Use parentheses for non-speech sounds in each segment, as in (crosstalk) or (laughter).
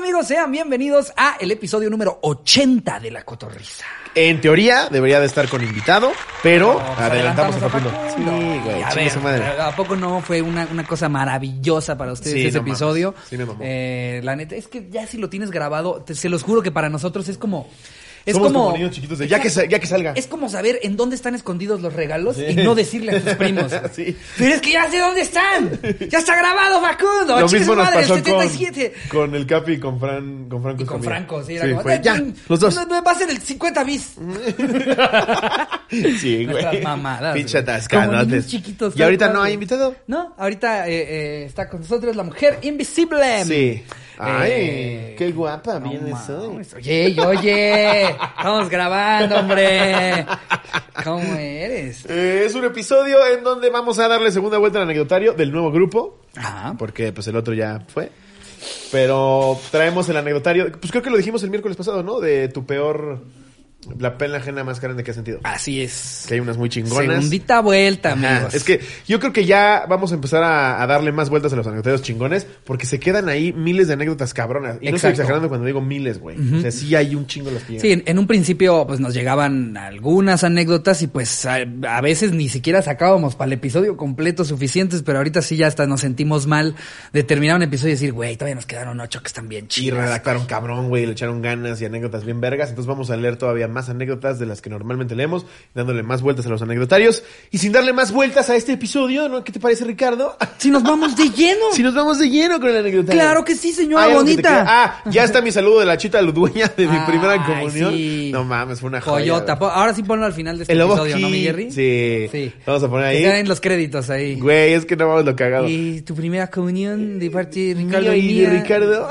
amigos? Sean bienvenidos a el episodio número 80 de La Cotorrisa. En teoría debería de estar con invitado, pero No, pues adelantamos a adelantamos Facundo. a Sí, güey, A chingue ver, su madre. ¿A poco no fue una, una cosa maravillosa para ustedes Sí, ese no episodio? Sí me mamó. Eh, la neta, es que ya si lo tienes grabado, te- se los juro que para nosotros es como... Es Somos como, como niños chiquitos de, "Ya que ya que salga". Es como saber en dónde están escondidos los regalos Sí. y no decirle a tus primos. (laughs) Sí. Pero es que ya sé dónde están. Ya está grabado, Facundo. Lo mismo nos madre, pasó con, 77. con el Capi y con Fran, con Franco. Y con Escamilla. Franco, sí, era como, fue, "Eh, ya, los dos. Va a ser el 50 bis. (laughs) Sí, güey. Mamadas. Pinche atascadotes. Chiquitos. Y ahorita no hay invitado. No, ahorita eh, eh, está con nosotros la mujer invisible. Sí. Ay, Eh, qué guapa no vienes hoy. Oye, oye, estamos grabando, hombre. ¿Cómo eres? Eh, es un episodio en donde vamos a darle segunda vuelta al anecdotario del nuevo grupo. Ajá. Porque pues el otro ya fue. Pero traemos el anecdotario. Pues creo que lo dijimos el miércoles pasado, ¿no? De tu peor. La pena ajena más grande que has sentido. Así es. Que hay unas muy chingonas. Segundita vuelta, Ajá, amigos. Es que yo creo que ya vamos a empezar a, a darle más vueltas a los anecdotarios chingones porque se quedan ahí miles de anécdotas cabronas. Y no estoy Exacto. exagerando cuando digo miles, güey. O sea, sí hay un chingo los que llegan. Sí, en, en un principio pues nos llegaban algunas anécdotas y pues a, a veces ni siquiera sacábamos para el episodio completo suficientes, pero ahorita sí ya hasta nos sentimos mal de terminar un episodio y decir, güey, todavía nos quedaron ocho que están bien Y chidas. redactaron cabrón, güey, le echaron ganas y anécdotas bien vergas. Entonces vamos a leer todavía más anécdotas de las que normalmente leemos, dándole más vueltas a los anecdotarios. Y sin darle más vueltas a este episodio, ¿no? ¿Qué te parece, Ricardo? Si nos vamos de lleno. (laughs) Si nos vamos de lleno con el anecdotario. Claro que sí, señora ¿Hay algo que bonita. Ah, ya está mi saludo de la chita dueña de mi Ay, primera comunión. sí. No mames, fue una joya. Coyota. Ahora sí ponlo al final de este El episodio, ¿no, mi. Jerry? Sí. Sí. Vamos a poner Que ahí. queden los créditos ahí. Güey, es que no vamos lo cagado. Y tu primera comunión de parte de Ricardo Mío y de. Ricardo.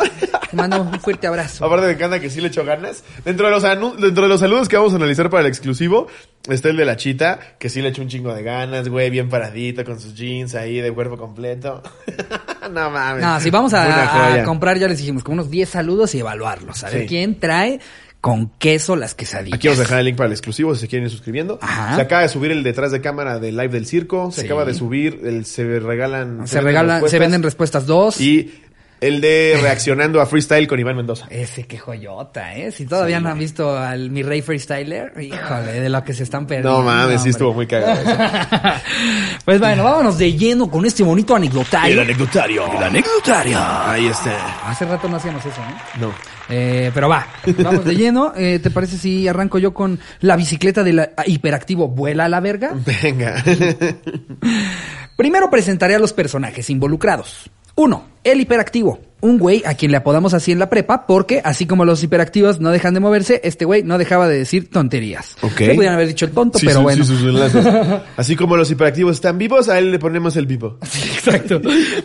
Te mandamos un fuerte abrazo. (laughs) Aparte me encanta que sí le echó ganas. Dentro de los dentro de los saludos que vamos a analizar para el exclusivo, está el de la chita, que sí le echó un chingo de ganas, güey, bien paradita, con sus jeans ahí de cuerpo completo. (laughs) no mames. No, si vamos a, comprar, ya les dijimos, como unos 10 saludos y evaluarlos. A ver Sí. quién trae con queso las quesadillas. Aquí vamos a dejar el link para el exclusivo si se quieren ir suscribiendo. Ajá. Se acaba de subir el detrás de cámara del live del circo. Se Sí. acaba de subir el se regalan. Se regalan, se venden respuestas dos. Y el de reaccionando a freestyle con Iván Mendoza. Ese qué joyota, ¿eh? Si todavía Sí, no han visto al mi rey freestyler, híjole, de lo que se están perdiendo. No mames, sí estuvo muy cagado. eso. (laughs) pues bueno, vámonos de lleno con este bonito anecdotario. anecdotario. El anecdotario. Ahí está. Hace rato no hacíamos eso, ¿no? No. Eh, pero va, vamos de lleno. Eh, ¿Te parece si arranco yo con la bicicleta del hiperactivo Vuela a la verga? Venga. (laughs) Primero presentaré a los personajes involucrados. Uno, el hiperactivo. Un güey a quien le apodamos así en la prepa porque, así como los hiperactivos no dejan de moverse, este güey no dejaba de decir tonterías. Ok. Podían haber dicho el tonto, Sí, pero bueno. sí, sus enlaces. (laughs) Así como los hiperactivos están vivos, a él le ponemos el vivo. (laughs) Sí, exacto.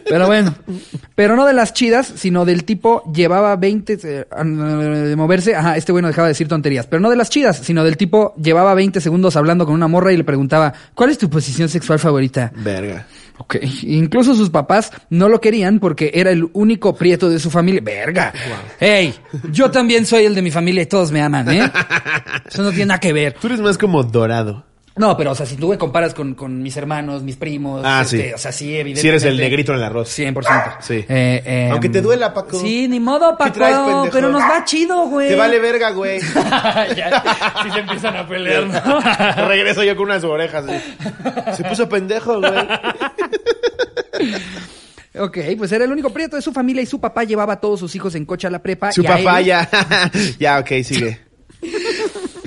Pero bueno, pero no de las chidas, sino del tipo llevaba 20 eh, de moverse. Ajá, este güey no dejaba de decir tonterías. Pero no de las chidas, sino del tipo llevaba 20 segundos hablando con una morra y le preguntaba, ¿cuál es tu posición sexual favorita? Verga. Ok. Incluso sus papás no lo querían porque era el único prieto de su familia. Verga. Ey, yo también soy el de mi familia y todos me aman, ¿eh? (laughs) Eso no tiene nada que ver. Tú eres más como dorado. No, pero o sea, si tú me comparas con, con mis hermanos, mis primos, Ah, este, sí. o sea, sí, evidentemente. Si eres el negrito en el arroz. 100%. Sí. Eh, eh, Aunque te duela, Paco. Sí, ni modo, Paco. traes, pendejo? pero nos va chido, güey. Te vale verga, güey. (laughs) ya, sí se empiezan a pelear, ¿no? (laughs) Regreso yo con unas orejas. Se puso pendejo, güey. ok, pues era el único prieto de su familia y su papá llevaba a todos sus hijos en coche a la prepa. Su y a papá él- ya. (laughs) ya, ok, sigue.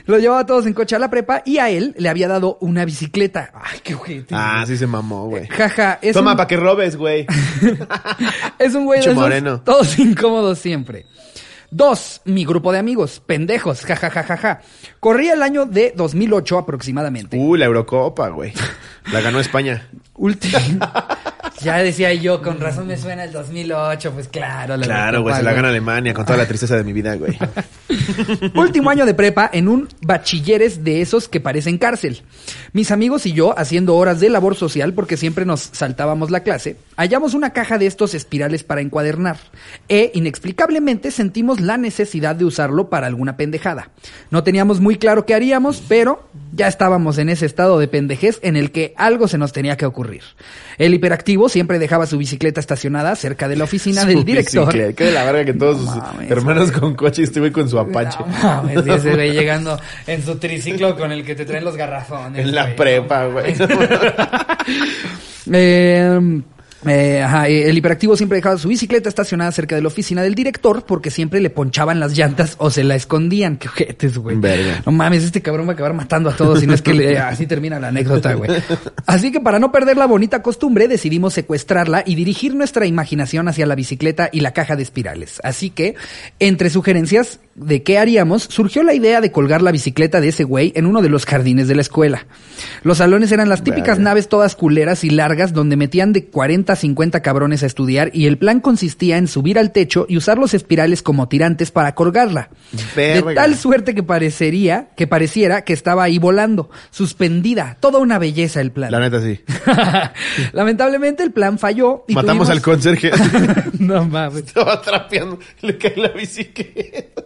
Lo llevaba a todos en coche a la prepa y a él le había dado una bicicleta. Ay, qué ojete. Ah, sí se mamó, güey. Jaja, es Toma, un, para que robes, güey. (laughs) es un güey de esos moreno. todos incómodos siempre. Dos, mi grupo de amigos, pendejos, jajajajaja. Corría el año de 2008 aproximadamente. Uh, la Eurocopa, güey. La ganó España. Ulti- (laughs) ya decía yo, con razón me suena el 2008, pues claro. la Claro, güey, se la gana Alemania con toda la tristeza de mi vida, güey. (laughs) Último año de prepa en un bachilleres de esos que parecen cárcel. Mis amigos y yo haciendo horas de labor social porque siempre nos saltábamos la clase. Hallamos una caja de estos espirales para encuadernar e inexplicablemente sentimos la necesidad de usarlo para alguna pendejada. No teníamos muy claro qué haríamos, pero ya estábamos en ese estado de pendejez en el que algo se nos tenía que ocurrir. El hiperactivo siempre dejaba su bicicleta estacionada cerca de la oficina del director. bicicleta. Qué de la verga que todos No sus mames, hermanos con coche güey con su apache. No mames, y ese güey (laughs) llegando en su triciclo con el que te traen los garrafones. en la güey. prepa, güey. (laughs) Eh, eh, ajá, eh, el hiperactivo siempre dejaba su bicicleta estacionada cerca de la oficina del director porque siempre le ponchaban las llantas o se la escondían. (laughs) Qué ojetes, güey. No mames, este cabrón va a acabar matando a todos y no es que le- (laughs) así termina la anécdota, güey. Así que para no perder la bonita costumbre decidimos secuestrarla y dirigir nuestra imaginación hacia la bicicleta y la caja de espirales. Así que, entre sugerencias de qué haríamos, surgió la idea de colgar la bicicleta de ese güey en uno de los jardines de la escuela. Los salones eran las típicas Verga. naves todas culeras y largas donde metían de 40 a 50 cabrones a estudiar y el plan consistía en subir al techo y usar los espirales como tirantes para colgarla. Verga. De tal suerte que parecería, que pareciera que estaba ahí volando, suspendida, toda una belleza el plan. La neta sí. (laughs) Lamentablemente el plan falló y Matamos al conserje. (laughs) no mames. (laughs) Estaba trapeando, le cae la bicicleta.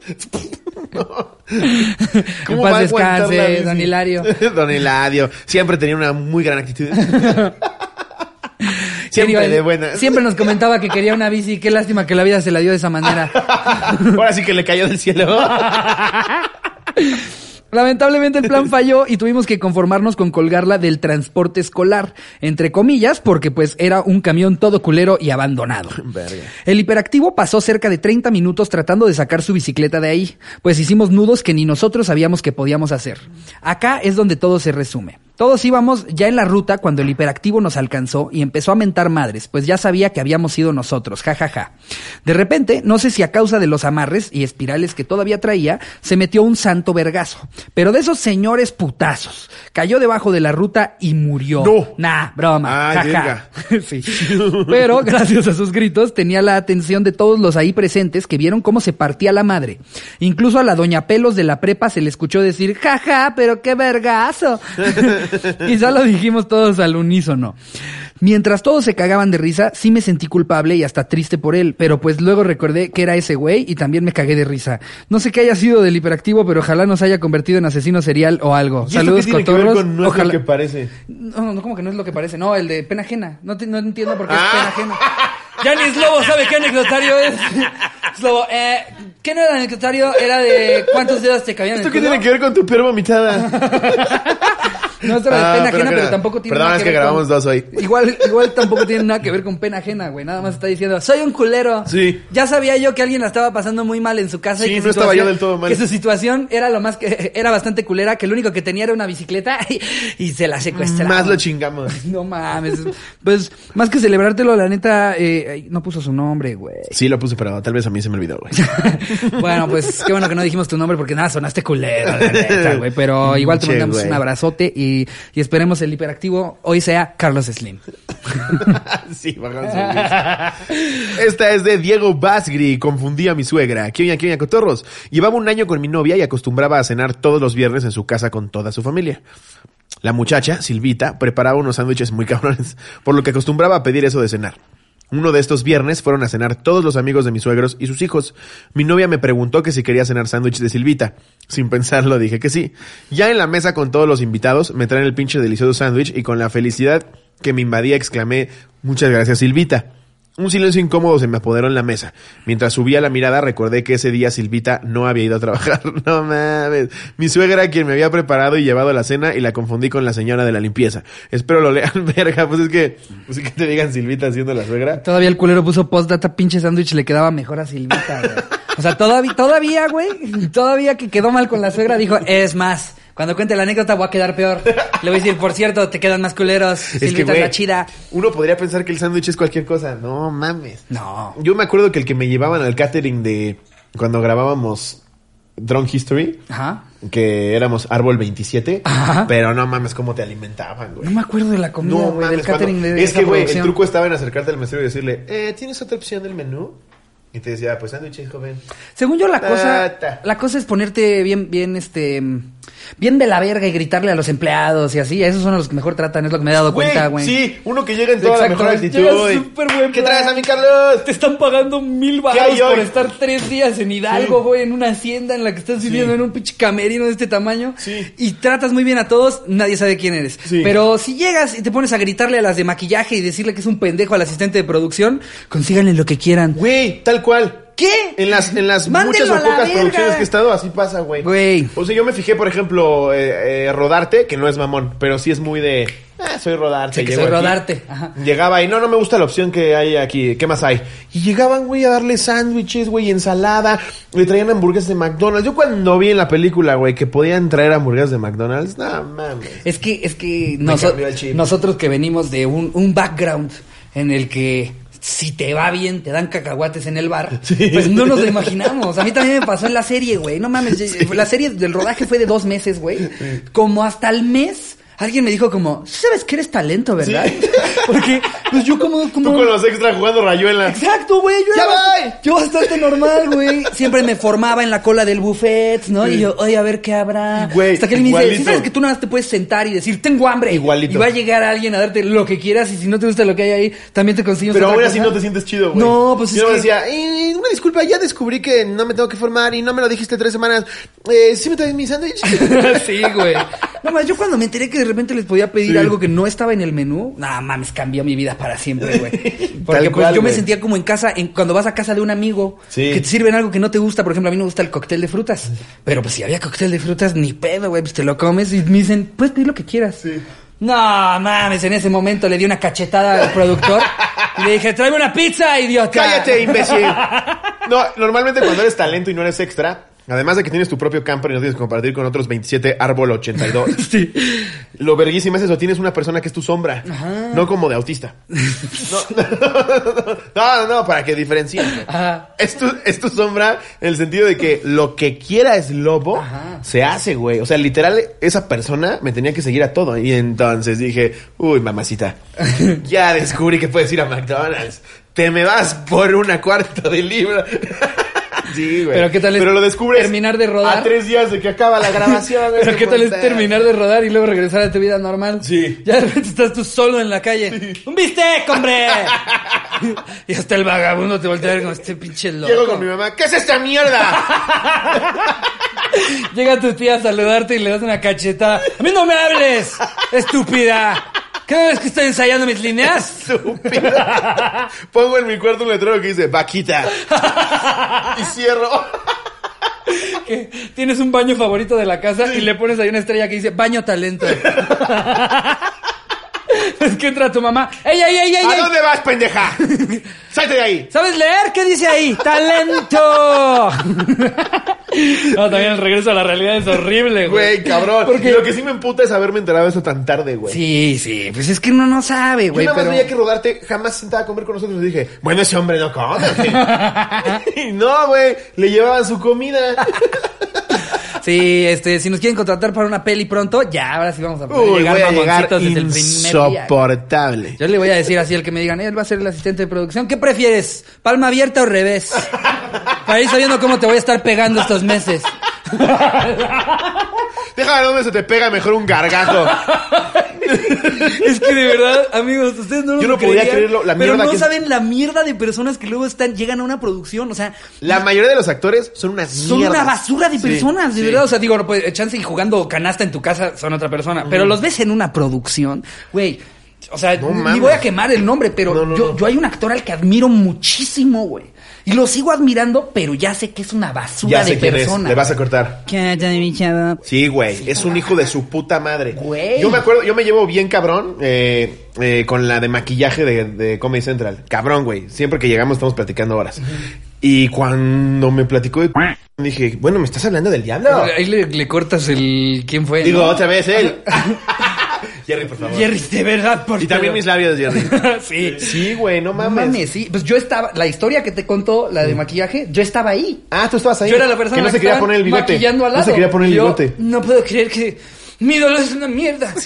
No. En paz va a aguantar descanse, la bici? don Hilario. Don Hilario. Siempre tenía una muy gran actitud. Siempre decir- de buena. Siempre nos comentaba que quería una bici. Qué lástima que la vida se la dio de esa manera. (laughs) Ahora sí que le cayó del cielo. (laughs) Lamentablemente el plan falló y tuvimos que conformarnos con colgarla del transporte escolar, entre comillas, porque pues era un camión todo culero y abandonado. (laughs) Verga. El hiperactivo pasó cerca de 30 minutos tratando de sacar su bicicleta de ahí, pues hicimos nudos que ni nosotros sabíamos que podíamos hacer. Acá es donde todo se resume. Todos íbamos ya en la ruta cuando el hiperactivo nos alcanzó y empezó a mentar madres, pues ya sabía que habíamos sido nosotros, jajaja. De repente, no sé si a causa de los amarres y espirales que todavía traía, se metió un santo vergazo. Pero de esos señores putazos. Cayó debajo de la ruta y murió. No. Nah, broma. Ay, jaja. (laughs) Sí. Pero gracias a sus gritos tenía la atención de todos los ahí presentes que vieron cómo se partía la madre. Incluso a la doña Pelos de la prepa se le escuchó decir, jaja, pero qué vergazo. (laughs) (laughs) y ya lo dijimos todos al unísono. Mientras todos se cagaban de risa, sí me sentí culpable y hasta triste por él, pero pues luego recordé que era ese güey y también me cagué de risa. No sé qué haya sido del hiperactivo, pero ojalá nos haya convertido en asesino serial o algo. ¿Y esto Saludos, qué tiene que ver cotorros. con no es lo ojalá... que parece? No, no, como que no es lo que parece. No, el de pena ajena. No, te- no entiendo por qué Ah. es pena ajena. Ya ni Slobo sabe qué anecdotario es. (laughs) Slobo, eh, ¿qué no era anecdotario? Era de cuántos dedos te cabían en ¿Esto el qué culo? tiene que ver con tu peor vomitada? (laughs) No, era de Ah, pena ajena, pero tampoco tiene Perdón, nada es que que ver grabamos con... dos hoy. Igual, igual tampoco tiene nada que ver con pena ajena, güey. Nada más está diciendo, soy un culero. Sí. Ya sabía yo que alguien la estaba pasando muy mal en su casa. Sí, y que no estaba yo del todo mal. Que su situación era lo más que, era bastante culera, que lo único que tenía era una bicicleta (laughs) y, y se la secuestraron. Más lo chingamos. (laughs) No mames. Pues, más que celebrártelo, la neta, eh, no puso su nombre, güey. Sí, lo puse, pero tal vez a mí se me olvidó, güey. (laughs) bueno, pues qué bueno que no dijimos tu nombre porque nada, sonaste culero, la neta, güey. Pero igual te Che, mandamos un abrazote y, y esperemos el hiperactivo hoy sea Carlos Slim. (laughs) sí. Esta es de Diego Basgri. Confundí a mi suegra. ¿Qué oña, qué oña, cotorros? Llevaba un año con mi novia y acostumbraba a cenar todos los viernes en su casa con toda su familia. La muchacha, Silvita, preparaba unos sándwiches muy cabrones, por lo que acostumbraba a pedir eso de cenar. Uno de estos viernes fueron a cenar todos los amigos de mis suegros y sus hijos. Mi novia me preguntó que si quería cenar sándwich de Silvita. Sin pensarlo dije que sí. Ya en la mesa con todos los invitados me traen el pinche delicioso sándwich y con la felicidad que me invadía exclamé muchas gracias Silvita. Un silencio incómodo se me apoderó en la mesa. Mientras subía la mirada recordé que ese día Silvita no había ido a trabajar. (laughs) No mames. Mi suegra quien me había preparado y llevado la cena y la confundí con la señora de la limpieza. Espero lo lean, (laughs) verga. Pues es que, pues es que te digan Silvita siendo la suegra. Todavía el culero puso postdata, pinche sándwich le quedaba mejor a Silvita, güey. O sea, todavía, todavía, güey, todavía que quedó mal con la suegra, dijo, es más, cuando cuente la anécdota voy a quedar peor. Le voy a decir, por cierto, te quedan más culeros, (laughs) Es que, güey, la chida. uno podría pensar que el sándwich es cualquier cosa. No mames. No. Yo me acuerdo que el que me llevaban al catering de cuando grabábamos Drunk History, Ajá. que éramos Árbol 27, Ajá. pero no mames cómo te alimentaban, güey. No me acuerdo de la comida, No del catering cuando- de Es que, güey, el truco estaba en acercarte al mesero y decirle, eh, ¿tienes otra opción del menú? Y te decía, pues sándwiches, joven. Según yo, la cosa, ta. la cosa es ponerte bien, bien, este, bien de la verga y gritarle a los empleados y así. Esos son los que mejor tratan, es lo que me he dado cuenta, güey. Sí, uno que llega en toda Exacto, la mejor actitud. ¿Qué traes a mi Carlos? Te están pagando mil ¿Qué hay baros por estar tres días en Hidalgo, Sí. güey, en una hacienda en la que estás viviendo en un pinche camerino de este tamaño. Sí. Y tratas muy bien a todos, nadie sabe quién eres. Sí. Pero si llegas y te pones a gritarle a las de maquillaje y decirle que es un pendejo al asistente de producción, consíganle lo que quieran. Güey, tal cual. ¿Qué? En las, en las muchas o pocas verga. producciones que he estado, así pasa, güey. Güey. O sea, yo me fijé, por ejemplo, eh, eh, Rodarte, que no es mamón, pero sí es muy de. Ah, soy Rodarte. Sí, que soy aquí. Rodarte, ajá. Llegaba y no, no me gusta la opción que hay aquí. ¿Qué más hay? Y llegaban, güey, a darle sándwiches, güey, ensalada. Le traían hamburguesas de McDonald's. Yo cuando vi en la película, güey, que podían traer hamburguesas de McDonald's, no mames. Es que, es que noso- nosotros que venimos de un, un background en el que si te va bien, te dan cacahuates en el bar, (laughs) pues no nos lo imaginamos. A mí también me pasó en la serie, güey. No mames, (laughs) la serie del rodaje fue de dos meses, güey. Como hasta el mes, alguien me dijo como, "Sí sabes que eres talento, ¿verdad? (laughs) Porque, pues yo como... como Tú con los extras jugando rayuela. Exacto, güey. Yo, ¡Ya era voy! bast- yo bastante normal, güey. Siempre me formaba en la cola del buffet, ¿no? Y yo, oye, a ver qué habrá. Güey, Hasta que él me dice. ¿sí sabes que tú nada más te puedes sentar y decir, tengo hambre? Igualito. Y va a llegar alguien a darte lo que quieras y si no te gusta lo que hay ahí, también te consigues Pero ahora sí no te sientes chido, güey. No, pues es Yo que- decía, "Eh, una disculpa, ya descubrí que no me tengo que formar y no me lo dijiste tres semanas. Eh, ¿Sí me traes mi sándwich? (laughs) sí, güey. No más, yo cuando me enteré que repente les podía pedir Sí. algo que no estaba en el menú, nada mames, cambió mi vida para siempre, güey. (laughs) Porque pues yo me sentía como en casa, en, cuando vas a casa de un amigo, Sí. que te sirven algo que no te gusta, por ejemplo, a mí no me gusta el cóctel de frutas. Pero pues si había cóctel de frutas, ni pedo, güey, pues te lo comes y me dicen, puedes pedir lo que quieras. Sí. No mames, en ese momento le di una cachetada al productor (laughs) y le dije, tráeme una pizza, idiota. ¡Cállate, imbécil! (laughs) No, normalmente cuando eres talento y no eres extra, además de que tienes tu propio camper y no tienes que compartir con otros 27 árbol 82, (laughs) Sí. lo verguísima es eso, tienes una persona que es tu sombra, no como de autista. No, (laughs) no, no, no, para que diferencien. Ajá. Es tu, es tu sombra en el sentido de que lo que quiera es lobo, Ajá. se hace, güey. O sea, literal, esa persona me tenía que seguir a todo. Y entonces dije, uy, mamacita, ya descubrí que puedes ir a McDonald's. Te me vas por una cuarta de libra. Sí, güey. Pero ¿qué tal es Pero lo descubres terminar de rodar? a tres días de que acaba la grabación. (laughs) Pero qué tal es terminar de rodar y luego regresar a tu vida normal. Sí. Ya de repente estás tú solo en la calle. ¡Un bistec, hombre! (laughs) y hasta el vagabundo te voltea a ver como este pinche loco. Llego con mi mamá, ¿qué es esta mierda? (laughs) Llega tu tía a saludarte y le das una cachetada. ¡A mí no me hables! ¡Estúpida! ¿Cada vez que estoy ensayando mis líneas? (laughs) Pongo en mi cuarto un letrero que dice, vaquita. y cierro. Que tienes un baño favorito de la casa y le pones ahí una estrella que dice baño talento. (laughs) es que entra tu mamá. ¡Ey, ey, ey, ey! ¿A ey! dónde vas, pendeja? (laughs) Salte de ahí. ¿Sabes leer? ¿Qué dice ahí? (laughs) ¡Talento! (laughs) no, también el regreso a la realidad es horrible, güey. Güey, cabrón. Porque- Y lo que sí me emputa es haberme enterado de eso tan tarde, güey. Sí, sí, pues es que uno no sabe, Yo güey, nada más pero... veía que rodarte jamás se sentaba a comer con nosotros y dije, bueno, ese hombre no come. No, güey, le llevaban su comida. Sí, este, si nos quieren contratar para una peli pronto, ya, ahora sí vamos a poder Uy, llegar voy a llegar día. insoportable. Yo le voy a decir así al que me digan, él va a ser el asistente de producción. ¿Qué prefieres? ¿Palma abierta o revés? (laughs) Para ir sabiendo cómo te voy a estar pegando estos meses. (laughs) Déjame dónde se te pega mejor un gargajo. (laughs) (laughs) Es que de verdad, amigos, ustedes no lo Yo no podía creerían, creerlo, la Pero no que saben la mierda de personas que luego están, llegan a una producción. O sea, La mayoría de los actores son unas son mierdas. una basura de Sí, personas, de sí. verdad. O sea, digo, no, pues, chance y jugando canasta en tu casa son otra persona. Pero los ves en una producción, güey. O sea, No ni voy a quemar el nombre, pero No, yo, yo hay un actor al que admiro muchísimo, güey. Y lo sigo admirando, pero ya sé que es una basura Ya sé de quién es, persona. le vas a cortar. ¿Qué onda, mi chavo? Sí, güey, es un hijo de su puta madre. Güey. Yo me acuerdo, yo me llevo bien cabrón eh, eh, con la de maquillaje de, de Comedy Central. Cabrón, güey. Siempre que llegamos estamos platicando horas. Y cuando me platicó de... Dije, bueno, ¿me estás hablando del diablo? Ahí le, le cortas el... ¿Quién fue? Digo, no? otra vez él. (laughs) Jerry, por favor. Jerry, de verdad, por Y también favor. mis labios, Jerry. (laughs) sí. Sí, güey, no No mames. mames, sí. Pues yo estaba, la historia que te contó, la de maquillaje, yo estaba ahí. Ah, tú estabas ahí. Yo era la persona que no se que quería poner el bigote. maquillando al lado. No se quería poner el yo, bigote. No puedo creer que mi dolor es una mierda. (laughs)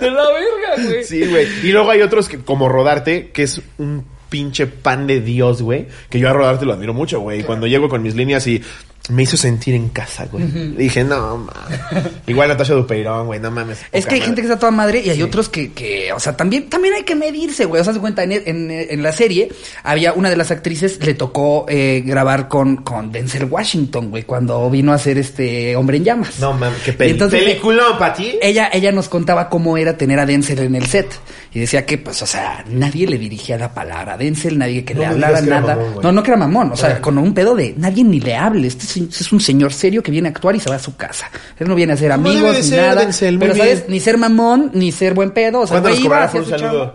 de la verga, güey. Sí, güey. Y luego hay otros que, como Rodarte, que es un pinche pan de Dios, güey. Que yo a Rodarte lo admiro mucho, güey. Y Cuando llego con mis líneas y me hizo sentir en casa, güey. Dije, no, mames. (laughs) Igual Natasha Dupeirón, güey, no mames. Es que hay madre. gente que está toda madre y hay otros que, que, o sea, también, también hay que medirse, güey. O sea, se cuenta, en, en, en la serie había una de las actrices, le tocó eh, grabar con, con Denzel Washington, güey, cuando vino a hacer este Hombre en Llamas. No mames, qué entonces, peliculón para ti. Ella, ella nos contaba cómo era tener a Denzel en el set. Y decía que, pues, o sea, nadie le dirigía la palabra a Denzel, nadie que No le hablara que nada. mamón, no, no que era mamón. O sea, con un pedo de nadie ni le hable. Este es, es un señor serio que viene a actuar y se va a su casa. Él no viene a ser amigos ni ser, nada. Denzel, muy pero, ¿sabes? bien. Ni ser mamón, ni ser buen pedo. O sea, ¿Cuánto güey, nos iba por un saludo?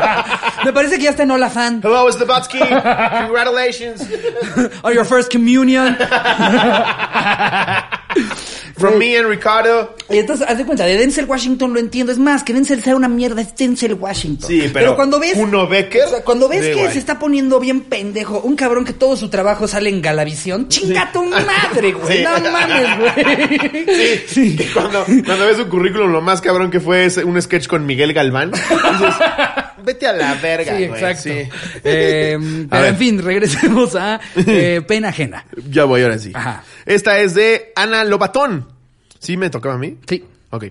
(laughs) Me parece que ya está en Hola Fan. Hello, Slovatsky. (laughs) Congratulations. On your first communion. (laughs) From me and Ricardo. Y entonces, haz de cuenta, de Denzel Washington lo entiendo. Es más, que Denzel sea una mierda, es Denzel Washington. Sí, pero cuando ves. Kuno Becker, o sea, cuando ves sí, que se está poniendo bien pendejo, un cabrón que todo su trabajo sale en Galavisión, chinga tu madre, (laughs) güey. Sí. No mames, güey. Sí, que cuando, cuando ves su currículum, lo más cabrón que fue es un sketch con Miguel Galván. Dices, (laughs) vete a la verga, Sí, güey. exacto. Sí. Eh, (laughs) pero en fin, regresemos a eh, (laughs) pena ajena. Ya voy, ahora sí. Ajá. Esta es de Ana Lobatón. ¿Sí me tocaba a mí? Sí. Ok.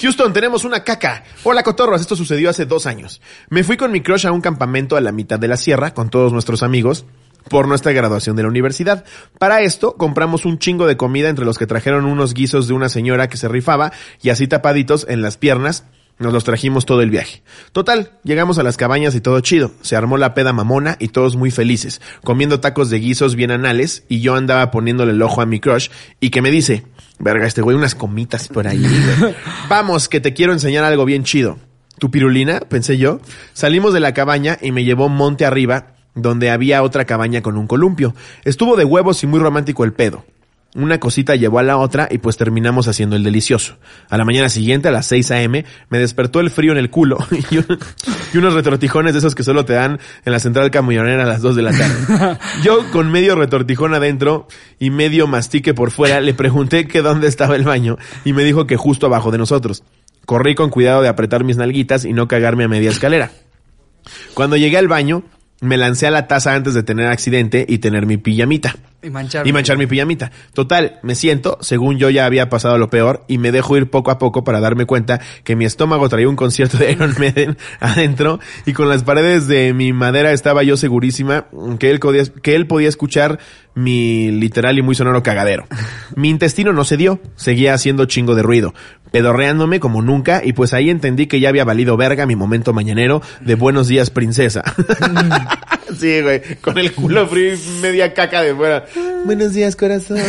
Houston, tenemos una caca. Hola, cotorros. Esto sucedió hace dos años. Me fui con mi crush a un campamento a la mitad de la sierra con todos nuestros amigos por nuestra graduación de la universidad. Para esto, compramos un chingo de comida entre los que trajeron unos guisos de una señora que se rifaba y así tapaditos en las piernas. Nos los trajimos todo el viaje. Total, llegamos a las cabañas y todo chido. Se armó la peda mamona y todos muy felices, comiendo tacos de guisos bien anales y yo andaba poniéndole el ojo a mi crush y que me dice, verga, este güey unas comitas por ahí. güey. (laughs) Vamos, que te quiero enseñar algo bien chido. ¿Tu pirulina? Pensé yo. Salimos de la cabaña y me llevó monte arriba, donde había otra cabaña con un columpio. Estuvo de huevos y muy romántico el pedo. Una cosita llevó a la otra y pues terminamos haciendo el delicioso. A la mañana siguiente, a las 6 a.m., me despertó el frío en el culo (laughs) y, un- y unos retortijones de esos que solo te dan en la central camionera a las 2 de la tarde. (laughs) Yo, con medio retortijón adentro y medio mastique por fuera, le pregunté que dónde estaba el baño y me dijo que justo abajo de nosotros. Corrí con cuidado de apretar mis nalguitas y no cagarme a media escalera. Cuando llegué al baño, me lancé a la taza antes de tener accidente y tener mi pijamita. Y manchar. Y manchar mi pijamita. Total, me siento, según yo ya había pasado lo peor, y me dejo ir poco a poco para darme cuenta que mi estómago traía un concierto de Iron Maiden (laughs) adentro, y con las paredes de mi madera estaba yo segurísima que él podía, que él podía escuchar mi literal y muy sonoro cagadero. Mi intestino no se dio, seguía haciendo chingo de ruido, pedorreándome como nunca, y pues ahí entendí que ya había valido verga mi momento mañanero de buenos días, princesa. (laughs) sí, güey, con el culo frío y media caca de fuera. Buenos días, corazón. (laughs)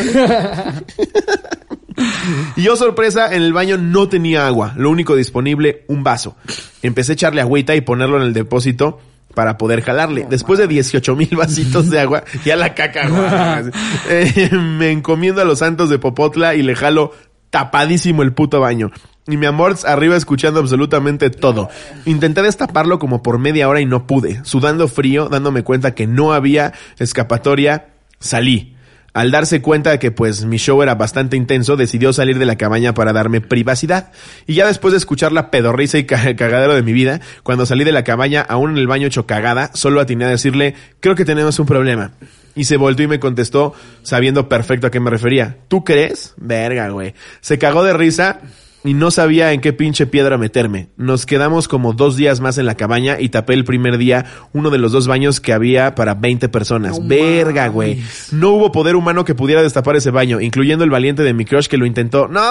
Y yo, sorpresa, en el baño no tenía agua. Lo único disponible, un vaso. Empecé a echarle agüita y ponerlo en el depósito para poder jalarle. Después de 18 mil vasitos de agua, ya la caca, güey. (laughs) Eh, me encomiendo a los santos de Popotla y le jalo tapadísimo el puto baño. Y mi amor arriba escuchando absolutamente todo. Intenté destaparlo como por media hora y no pude. Sudando frío, dándome cuenta que no había escapatoria, salí. Al darse cuenta de que pues mi show era bastante intenso, decidió salir de la cabaña para darme privacidad. Y ya después de escuchar la pedorrisa y ca- (laughs) cagadero de mi vida, cuando salí de la cabaña, aún en el baño hecho cagada, solo atiné a decirle, creo que tenemos un problema. Y se volvió y me contestó, sabiendo perfecto a qué me refería. ¿Tú crees? Verga, güey. Se cagó de risa y no sabía en qué pinche piedra meterme. Nos quedamos como dos días más en la cabaña y tapé el primer día uno de los dos baños que había para 20 personas. No Verga, güey. No hubo poder humano que pudiera destapar ese baño, incluyendo el valiente de mi crush que lo intentó. No,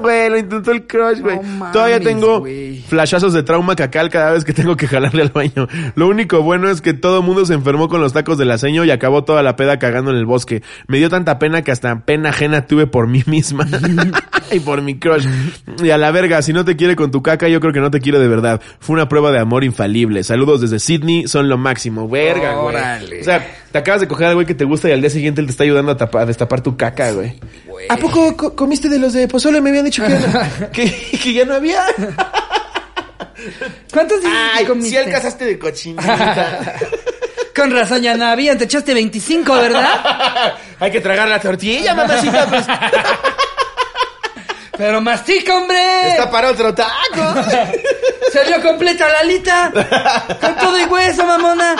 güey, lo intentó el crush, güey. No Todavía tengo flashazos de trauma cacal cada vez que tengo que jalarle al baño. Lo único bueno es que todo el mundo se enfermó con los tacos del aceño y acabó toda la peda cagando en el bosque. Me dio tanta pena que hasta pena ajena tuve por mí misma (laughs) (laughs) y por mi crush. Y a la verga, si no te quiere con tu caca, yo creo que no te quiere de verdad. Fue una prueba de amor infalible. Saludos desde Sydney, son lo máximo. Verga, güey. Órale. O sea, te acabas de coger al güey que te gusta y al día siguiente él te está ayudando a, tapar- a destapar tu caca, güey. Güey. ¿A poco co- comiste de los de pozole? Me habían dicho que, (laughs) que, que ya no había. (laughs) ¿Cuántos días Ay, comiste? si alcanzaste de cochinita. (laughs) Con razón, ya no había. Te echaste 25, ¿verdad? Hay que tragar la tortilla, mamacita. Pues. Pero mastica, hombre. Está para otro taco. (laughs) Se vio completa la alita. Con todo y hueso, mamona.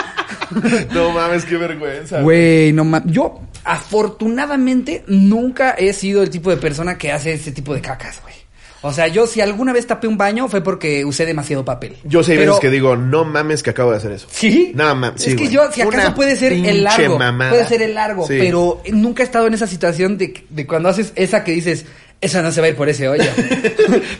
No mames, qué vergüenza. Güey, no mames. Yo, afortunadamente, nunca he sido el tipo de persona que hace ese tipo de cacas, güey. O sea, yo si alguna vez tapé un baño fue porque usé demasiado papel. Yo sé hay Pero- veces que digo, no mames que acabo de hacer eso. ¿Sí? No mames, sí, Es que güey. yo, si acaso Una puede ser el largo. mamada. Puede ser el largo, Sí. pero nunca he estado en esa situación de, de cuando haces esa que dices, esa no se va a ir por ese hoyo. (laughs)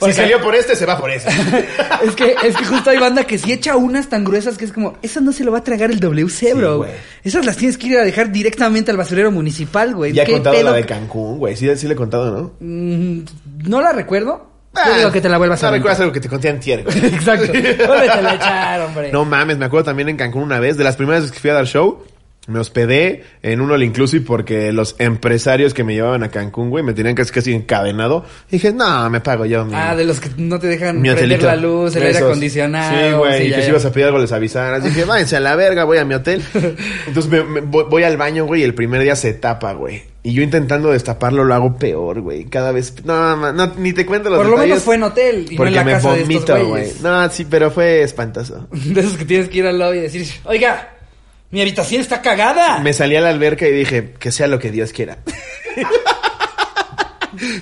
Si salió por este, se va por ese. (laughs) es que, es que justo hay banda que si echa unas tan gruesas que es como, esa no se lo va a tragar el WC, bro. Esas las tienes que ir a dejar directamente al basurero municipal, güey. ya he ¿Qué contado pedo la de Cancún, güey. Sí, sí le he contado, ¿no? Mm, no la recuerdo. Yo Ah, digo que te la vuelvas no a recuerdas aventar. algo que te conté antier, güey. (laughs) Exacto. Vuélvetela a echar, hombre. No mames, me acuerdo también en Cancún una vez, de las primeras veces que fui a dar show, me hospedé en un All Inclusive porque los empresarios que me llevaban a Cancún, güey, me tenían casi casi encadenado. Y dije, no, me pago yo mi, Ah, de los que no te dejan mi prender hotelito. la luz, el aire acondicionado. Sí, güey, sí, y ya, que si ibas a pedir algo les avisaras. Dije, (laughs) váyanse a la verga, voy a mi hotel. (laughs) Entonces me- me- voy, voy al baño, güey, y el primer día se tapa, güey. Y yo intentando destaparlo lo hago peor, güey. Cada vez... No, no, ni te cuento los Por lo menos fue en hotel y no porque en la me casa de estos vomito, güey. No, sí, pero fue espantoso. (laughs) De esos que tienes que ir al lobby y decir, oiga, mi habitación está cagada. Me salí a la alberca y dije, que sea lo que Dios quiera. (laughs)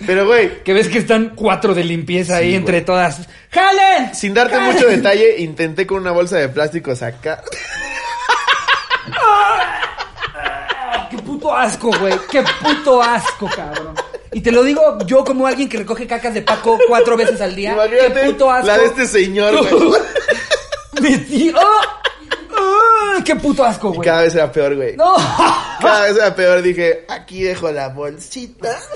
Pero, güey, Que ves que están cuatro de limpieza ahí entre güey. todas. ¡Jalen! sin darte ¡Jalen! mucho detalle, intenté con una bolsa de plástico sacar. ¡Qué puto asco, güey! ¡Qué puto asco, cabrón! Y te lo digo yo como alguien que recoge cacas de Paco cuatro veces al día. Imagínate ¡Qué puto asco! la de este señor, (laughs) güey. Metí- ¡Ah! ¡Ah! ¡Qué puto asco, Y güey! cada vez era peor, güey. ¡No! Cada vez era peor. Dije, aquí dejo la bolsita. (laughs)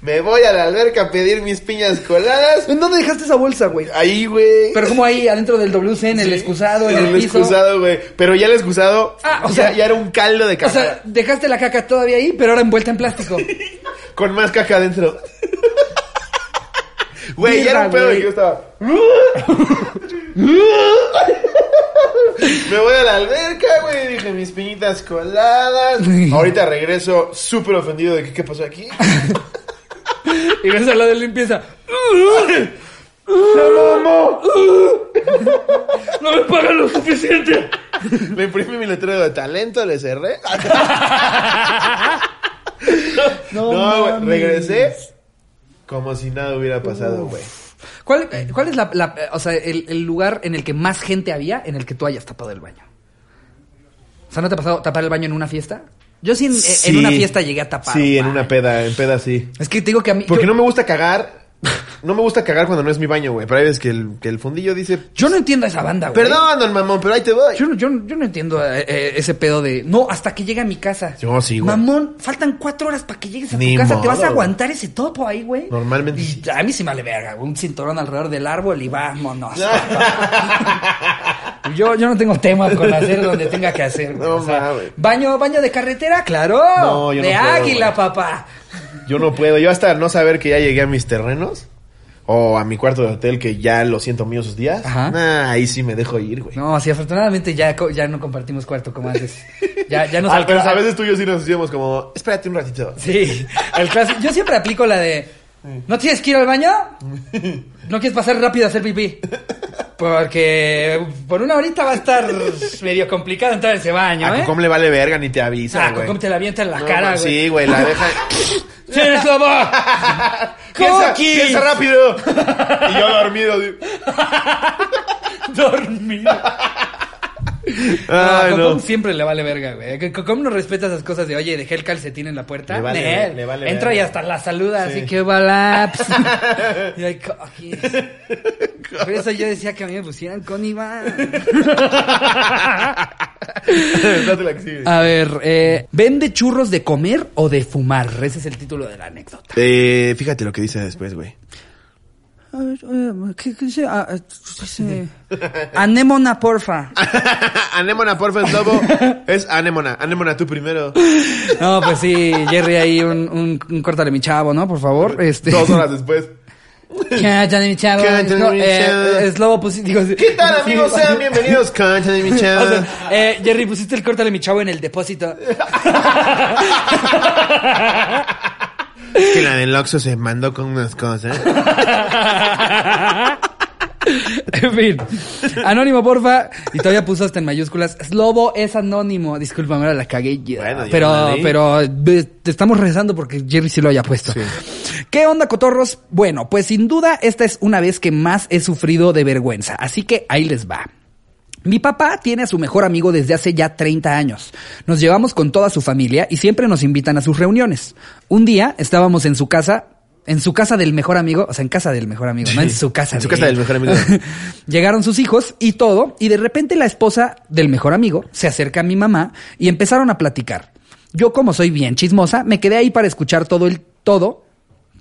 Me voy a la alberca a pedir mis piñas coladas. ¿En dónde dejaste esa bolsa, güey? Ahí, güey. Pero como ahí, adentro del WC, en el Sí, excusado, en en el, el piso. excusado, güey. Pero ya el excusado, Ah, o ya- sea- ya, era un caldo de O caca. sea, dejaste la caca todavía ahí, pero ahora envuelta en plástico. (laughs) Con más caca adentro. (laughs) Güey, ya era un pedo que yo estaba. Me voy a la alberca, güey. Dije mis piñitas coladas. Ahorita regreso súper ofendido de que qué pasó aquí. (laughs) Y ves a la de limpieza. No me pagan lo suficiente. Le imprimí mi letrero de talento, le cerré. (laughs) No, No, güey. Regresé como si nada hubiera pasado, güey. ¿Cuál, eh, cuál es la, la- eh, o sea, el, el lugar en el que más gente había en el que tú hayas tapado el baño? O sea, ¿no te ha pasado tapar el baño en una fiesta? Yo sí en, en Sí. una fiesta llegué a tapar. Sí, en una peda, en peda sí. Es que te digo que a mí. Porque yo, no me gusta cagar. No me gusta cagar cuando no es mi baño, güey. Pero hay veces que el, que el fundillo dice... yo no entiendo a esa banda, güey. Perdón, don mamón, pero ahí te voy. Yo, no- yo, no- yo no entiendo eh, eh, ese pedo de. No, hasta que llegue a mi casa. Yo sí, güey. Mamón, faltan cuatro horas para que llegues a Ni tu casa. ¿Te vas a aguantar ese topo ahí, güey? Normalmente Y a mí sí me vale verga, güey. Un cinturón alrededor del árbol y vámonos. (laughs) yo, yo no tengo tema con hacer donde tenga que hacer, güey. No mames. baño, baño de carretera, claro. No, yo no de puedo, águila, güey. papá. Yo no puedo. Yo hasta no saber que ya llegué a mis terrenos. O a mi cuarto de hotel que ya lo siento mío sus días. Ajá. Nah, ahí sí me dejo ir, güey. No, sí, afortunadamente ya, ya no compartimos cuarto como antes. Ya, ya nos Ah, pero alcanza. a veces tú y yo sí nos decíamos como, espérate un ratito. Sí, el clásico. Yo siempre aplico la de. ¿No tienes que ir al baño? ¿No quieres pasar rápido a hacer pipí? Porque por una horita va a estar medio complicado entrar a ese baño, A ¿eh? Cocom le vale verga ni te avisa, Ah, güey. ¿cómo te la avienta en la No, cara, güey? Sí, güey, la deja. ¡Tienes lobo! (laughs) piensa, ¡Cookies! piensa rápido. Y yo dormido. di- (laughs) Dormido. (laughs) Ay, no, a no. Cocom siempre le vale verga, güey. Cocom no respeta esas cosas de, oye, dejé el calcetín en la puerta. Le vale Nel. ver- le vale Entra y hasta la saluda, Sí. así que balaps. (laughs) y hay Cookies. Por eso yo decía que a mí me pusieran con Iván. (laughs) A ver, eh, ¿vende churros de comer o de fumar? Ese es el título de la anécdota. Eh, fíjate lo que dice después, güey. Eh, ¿qué, qué dice? Ah, eh, dice, Anémona, porfa. anémona, porfa, es lobo. Es anémona. Anémona tú primero. No, pues sí, Jerry ahí un, un, un córtale mi chavo, ¿no? Por favor. Este. Dos horas después. Córtale mi chavo. Córtale No, mi eh, chavo. es lobo, pues digo. ¿Qué tal, amigos? Sean bienvenidos. Concha de mi O chava. sea, eh, Jerry, pusiste el córtale mi chavo en el depósito. Es que la del Oxxo se mandó con unas cosas. (laughs) en fin. Anónimo, porfa. Y todavía puso hasta en mayúsculas. Slobo es anónimo. Discúlpame, ahora la cagué. Bueno, pero, pero te estamos rezando porque Jerry sí lo haya puesto. Sí. ¿Qué onda, cotorros? Bueno, pues sin duda esta es una vez que más he sufrido de vergüenza. Así que ahí les va. Mi papá tiene a su mejor amigo desde hace ya 30 años. Nos llevamos con toda su familia y siempre nos invitan a sus reuniones. Un día estábamos en su casa, en su casa del mejor amigo, o sea, en casa del mejor amigo, no en su casa. En su casa del mejor amigo. (laughs) Llegaron sus hijos y todo, y de repente la esposa del mejor amigo se acerca a mi mamá y empezaron a platicar. Yo, como soy bien chismosa, me quedé ahí para escuchar todo el todo.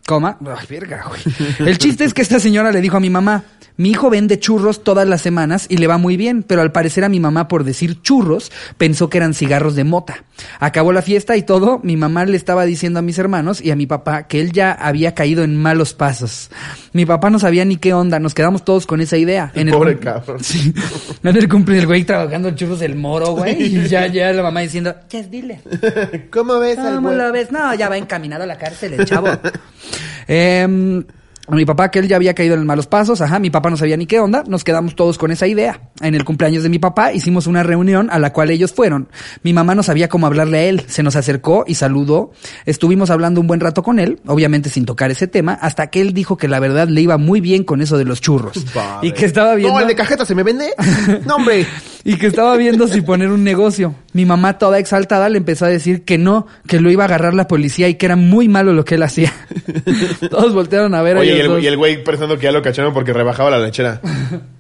Coma. Ay, verga, güey. El chiste es que esta señora le dijo a mi mamá, mi hijo vende churros todas las semanas y le va muy bien, pero al parecer a mi mamá por decir churros pensó que eran cigarros de mota. Acabó la fiesta y todo, mi mamá le estaba diciendo a mis hermanos y a mi papá que él ya había caído en malos pasos. Mi papá no sabía ni qué onda, nos quedamos todos con esa idea. El En pobre cum- cabrón. Sí. En el güey trabajando en churros del moro, güey. Y ya, ya la mamá diciendo, ya dile. (laughs) ¿Cómo ves ¿Cómo lo ves? No, ya va encaminado a la cárcel el chavo. A mi papá, que él ya había caído en malos pasos, ajá, mi papá no sabía ni qué onda, nos quedamos todos con esa idea. En el cumpleaños de mi papá hicimos una reunión a la cual ellos fueron. Mi mamá no sabía cómo hablarle a él, se nos acercó y saludó. Estuvimos hablando un buen rato con él, obviamente sin tocar ese tema, hasta que él dijo que la verdad le iba muy bien con eso de los churros. (laughs) Y que estaba viendo... No, el de cajeta se me vende. No, hombre. (laughs) Y que estaba viendo si poner un negocio. Mi mamá, toda exaltada, le empezó a decir que no, que lo iba a agarrar la policía y que era muy malo lo que él hacía. (laughs) Todos voltearon a ver a Oye, y ellos el, dos. y el güey pensando que ya lo cacharon porque rebajaba la lechera. (laughs)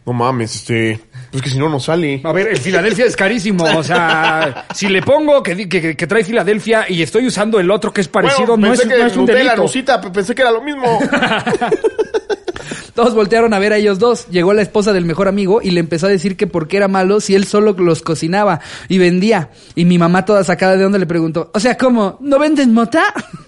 No mames, este. Pues que si no, no sale. A ver, el Filadelfia es carísimo. O sea, si le pongo que, que, que trae Filadelfia y estoy usando el otro que es parecido, Bueno, no, es, pensé que no es un delito. Pe- pensé que era lo mismo. (laughs) Todos voltearon a ver a ellos dos. Llegó la esposa del mejor amigo y le empezó a decir que por qué era malo si él solo los cocinaba y vendía. Y mi mamá toda sacada de onda le preguntó, o sea, ¿cómo? ¿No venden mota?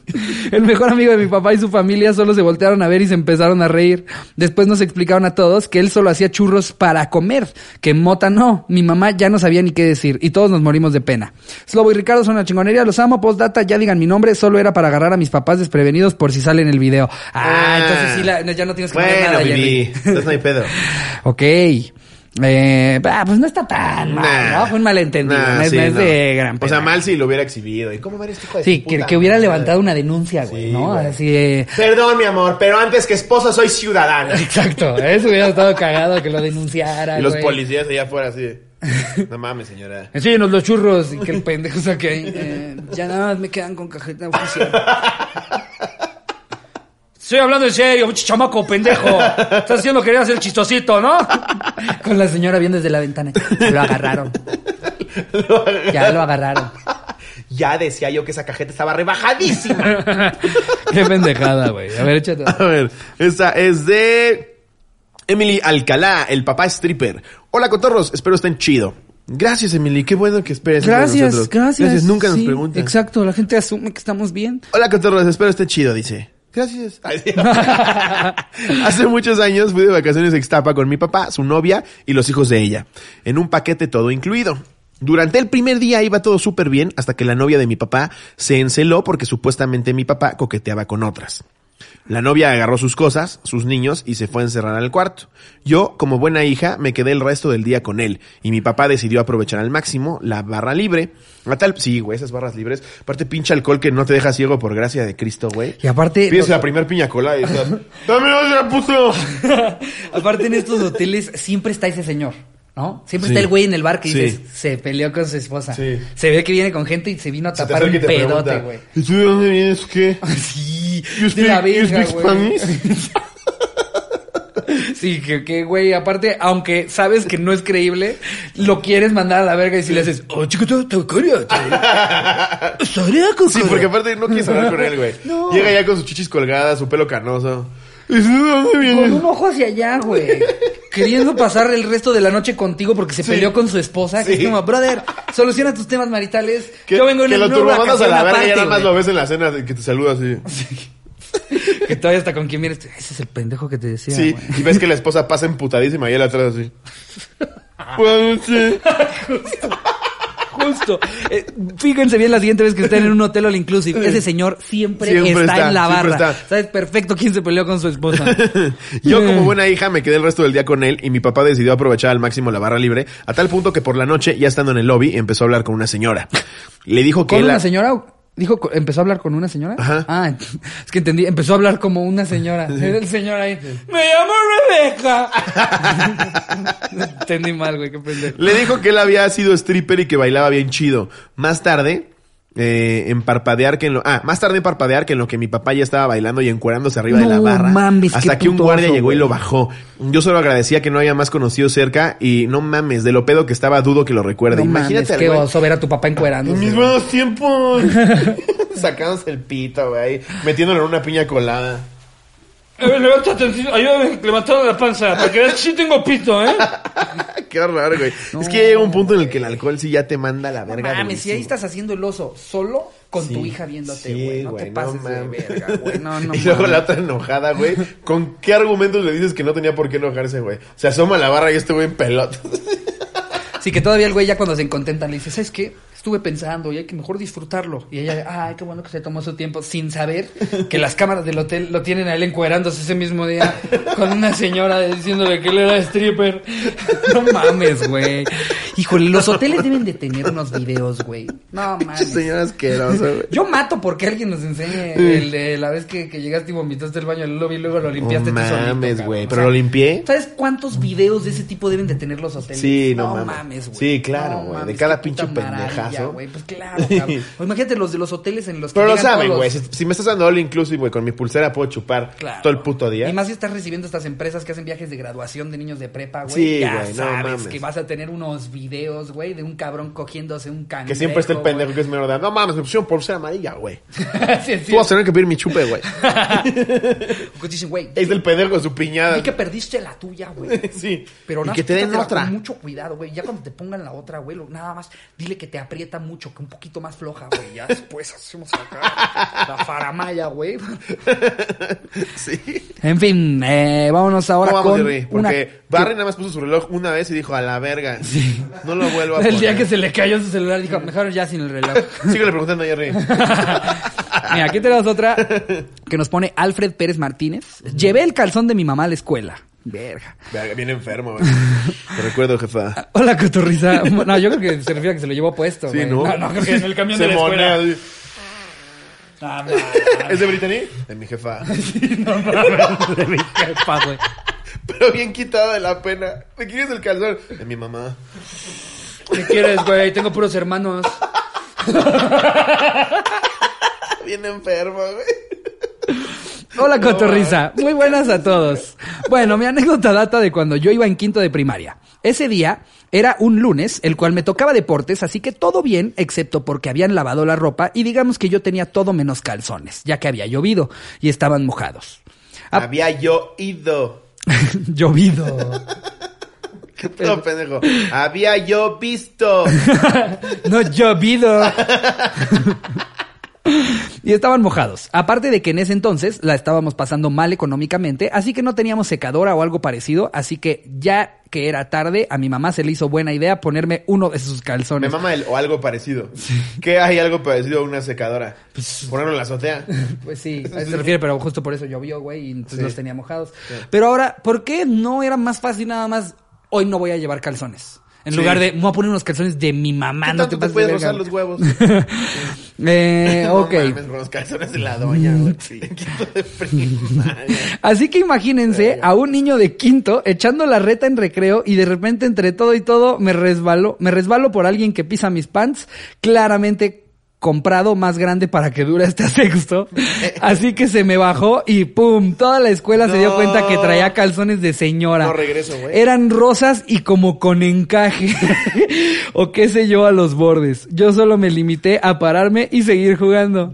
(laughs) El mejor amigo de mi papá y su familia solo se voltearon a ver y se empezaron a reír. Después nos explicaron a todos que él solo hacía churros para comer, que mota no. Mi mamá ya no sabía ni qué decir y todos nos morimos de pena. Slobo y Ricardo son una chingonería, los amo, postdata, ya digan mi nombre, solo era para agarrar a mis papás desprevenidos por si sale en el video. Ah, entonces sí, la- ya no tienes que poner Bueno, nada, Vivi. Entonces no hay pedo. (laughs) Ok. Eh, ah, pues no está tan mal, Nah. ¿no? Fue un malentendido. Nah, no es, sí, no es no. de gran O sea, pena. mal si lo hubiera exhibido. ¿Y cómo ver este hijo de Sí, que, puta que hubiera madre? levantado una denuncia, güey, Sí, ¿no? güey. Así de... Perdón, mi amor, pero antes que esposa soy ciudadana. (laughs) Exacto, eso hubiera estado cagado que lo denunciara, Y los güey. policías allá afuera así. de, No mames, señora. (laughs) Enséñanos los churros y que el pendejo saque ahí. eh, ya nada más me quedan con cajeta oficial. (laughs) Estoy hablando en serio, chamaco pendejo. Estás diciendo que querías ser chistosito, ¿no? (laughs) Con la señora viendo desde la ventana. Lo agarraron. Ya lo agarraron. Ya decía yo que esa cajeta estaba rebajadísima. (laughs) Qué pendejada, güey. A ver, échate. A ver, esta es de Emily Alcalá, el papá stripper. Hola, cotorros, espero estén chido. Gracias, Emily, qué bueno que esperes. Gracias, nosotros. gracias. Gracias, nunca nos preguntan. Exacto, la gente asume que estamos bien. Hola, cotorros, espero esté chido, dice. (laughs) Hace muchos años fui de vacaciones a con mi papá, su novia y los hijos de ella, en un paquete todo incluido. Durante el primer día iba todo súper bien hasta que la novia de mi papá se enceló porque supuestamente mi papá coqueteaba con otras. La novia agarró sus cosas, sus niños, y se fue a encerrar al cuarto. Yo, como buena hija, me quedé el resto del día con él, y mi papá decidió aprovechar al máximo la barra libre. A tal, sí, güey, esas barras libres. Aparte, pinche alcohol que no te deja ciego por gracia de Cristo, güey. Y aparte, Pides la primer piña cola y estás, ¡Dame otra, puto! (laughs) aparte en estos hoteles siempre está ese señor, ¿no? Siempre Sí. está el güey en el bar que Sí. dices, se peleó con su esposa. Sí. Se ve que viene con gente y se vino a tapar un pedote, güey. ¿Y tú de dónde vienes qué? (laughs) Sí, You de la verga, güey. (laughs) Sí, que, que, güey, aparte, aunque sabes que no es creíble, lo quieres mandar a la verga y si le haces, oh, chico, te, (laughs) con Sí, cara". porque aparte no quieres hablar con él, güey. No. Llega ya con sus chichis colgadas, su pelo canoso. ¿Y tú de dónde Con un ojo hacia allá, güey. (laughs) Queriendo pasar el resto de la noche contigo porque se Sí. peleó con su esposa. Que Sí. es como, brother, soluciona tus temas maritales. Que, Yo vengo en que lo a la verga y nada más lo ves en la cena que te saluda así. (laughs) Que todavía hasta con quien vienes. Ese es el pendejo que te decía, Sí, güey. y ves que la esposa pasa emputadísima y él atrás así. (laughs) Buenas noches. Justo. Eh, fíjense bien la siguiente vez que estén en un hotel all inclusive. Ese señor siempre, Siempre está, está, en la barra. está. Sabes perfecto quién se peleó con su esposa. (laughs) Yo como buena hija me quedé el resto del día con él y mi papá decidió aprovechar al máximo la barra libre, a tal punto que por la noche, ya estando en el lobby, empezó a hablar con una señora. Le dijo que ¿Con una señora? Dijo, empezó a hablar con una señora. Ajá. Ah, (laughs) es que entendí, empezó a hablar como una señora. Era el señor ahí. Me llamo Rebeca. (laughs) entendí mal, güey, qué pendejo. Le dijo que él había sido stripper y que bailaba bien chido. Más tarde, eh, en parpadear que en lo... Ah, más tarde en parpadear que en lo que mi papá ya estaba bailando y encuerándose arriba de la barra. mames, hasta qué que un guardia oso, llegó y lo bajó. Yo solo agradecía que no había más conocido cerca y no mames, de lo pedo que estaba dudo que lo recuerde. No Imagínate mames, qué oso ver a tu papá encuerando. En mis buenos tiempos. (laughs) Sacándose el pito, güey. Metiéndolo en una piña colada. Eh, levántate, ayúdame levantando la panza, para que veas que sí tengo pito, ¿eh? (laughs) Qué horror, güey. (laughs) Es que ya llega un punto en el que el alcohol sí ya te manda a la No verga. mames, si ahí estás haciendo el oso solo con tu hija viéndote, Sí, güey. no te pases de mames. verga, güey. No, (laughs) no y luego mames. la otra enojada, güey. ¿Con qué argumentos le dices que no tenía por qué enojarse, güey? Se asoma a la barra y este güey en pelota. (laughs) Sí, que todavía el güey ya cuando se contentan le dice, ¿sabes qué? Estuve pensando y hay que mejor disfrutarlo. Y ella, (laughs) ay, qué bueno que se tomó su tiempo sin saber que las cámaras del hotel lo tienen a él encuerándose ese mismo día con una señora diciéndole que él era stripper. (laughs) No mames, güey. Híjole, los hoteles deben de tener unos videos, güey. No mames. Señora asquerosa, güey. Yo mato porque alguien nos enseñe el de la vez que, que llegaste y vomitaste el baño del lobby y luego lo limpiaste No tú mames, güey. O Pero sea, lo limpié. ¿Sabes cuántos videos de ese tipo deben de tener los hoteles? Sí, no mames. güey. Sí, claro, No güey. De cada pinche maravilla, pendejazo. güey. Pues claro, cabrón. (laughs) O imagínate los de los hoteles en los que Pero lo saben, güey. Si, si me estás dando all inclusive, güey, con mi pulsera puedo chupar Claro. todo el puto día. Y más si estás recibiendo estas empresas que hacen viajes de graduación de niños de prepa, güey. Sí, ya güey, no sabes mames. que vas a tener unos videos, güey, de un cabrón cogiéndose un cangrejo. Que siempre está el pendejo que es menor de edad. No mames, me pusieron pulsera amarilla, güey. (laughs) sí. Tú vas a tener que pedir mi chupe, güey. (laughs) Que dicen, güey, Es del pendejo de su piñada. vi que perdiste la tuya, güey. Sí. Pero y que te den otra. Con mucho cuidado, güey. Ya cuando te pongan la otra, güey, nada más dile que te aprieta mucho, que un poquito más floja, güey. Ya después hacemos acá la faramaya, güey. (laughs) Sí. En fin, eh, vámonos ahora ¿Cómo vamos, con Jerry? una... Porque Barry nada más puso su reloj una vez y dijo, a la verga. No lo vuelvo a (laughs) El día que se le cayó su celular, dijo, mejor ya sin el reloj. (laughs) Síguele preguntando a Jerry. Mira, aquí tenemos otra que nos pone Alfred Pérez Martínez. Llevé el calzón de mi mamá a la escuela. Verga. Verga, Bien enfermo, güey. (laughs) Te recuerdo, jefa. Hola, cotorriza. No, yo creo que se refiere a que se lo llevó puesto. Sí, güey. ¿no? No, no, creo que en el camión de la escuela. Ah, (laughs) ¿Es de Brittany? De mi jefa. (laughs) no mames, de mi jefa, güey. Pero bien quitado de la pena. ¿De quién es el calzón? De mi mamá. ¿Qué quieres, güey? Tengo puros hermanos. Bien enfermo, güey. Hola, cotorriza. Muy buenas a todos. Bueno, mi anécdota data de cuando yo iba en quinto de primaria. Ese día era un lunes, el cual me tocaba deportes, así que todo bien, excepto porque habían lavado la ropa y digamos que yo tenía todo menos calzones, ya que había llovido y estaban mojados. Ah, Había yo ido. llovido. (laughs) No, pendejo. Había yo visto. (laughs) No llovido. (laughs) (laughs) Y estaban mojados. Aparte de que en ese entonces la estábamos pasando mal económicamente, así que no teníamos secadora o algo parecido, así que ya que era tarde, a mi mamá se le hizo buena idea ponerme uno de sus Me calzones. mama el, o algo parecido. ¿Qué hay algo parecido a una secadora? Pues, Ponerlo en la azotea. (laughs) Pues sí, a eso se refiere, pero justo por eso llovió, güey, y entonces Sí. los tenía mojados. Pero ahora, ¿por qué no era más fácil nada más, hoy no voy a llevar calzones? En Sí. lugar de, me voy a poner unos calzones de mi mamá, ¿Qué no tanto te puedes rozar los huevos? (laughs) Eh, No ok. mames, con los calzones de la doña. (laughs) Quinto de. Así que imagínense a un niño de quinto echando la reta en recreo y de repente entre todo y todo me resbalo, me resbalo por alguien que pisa mis pants, claramente comprado más grande para que dure hasta (laughs) sexto. Así que se me bajó y pum, toda la escuela se dio cuenta que traía calzones de señora. No regreso, güey. Eran rosas y como con encaje. (laughs) o qué sé yo a los bordes. Yo solo me limité a pararme y seguir jugando.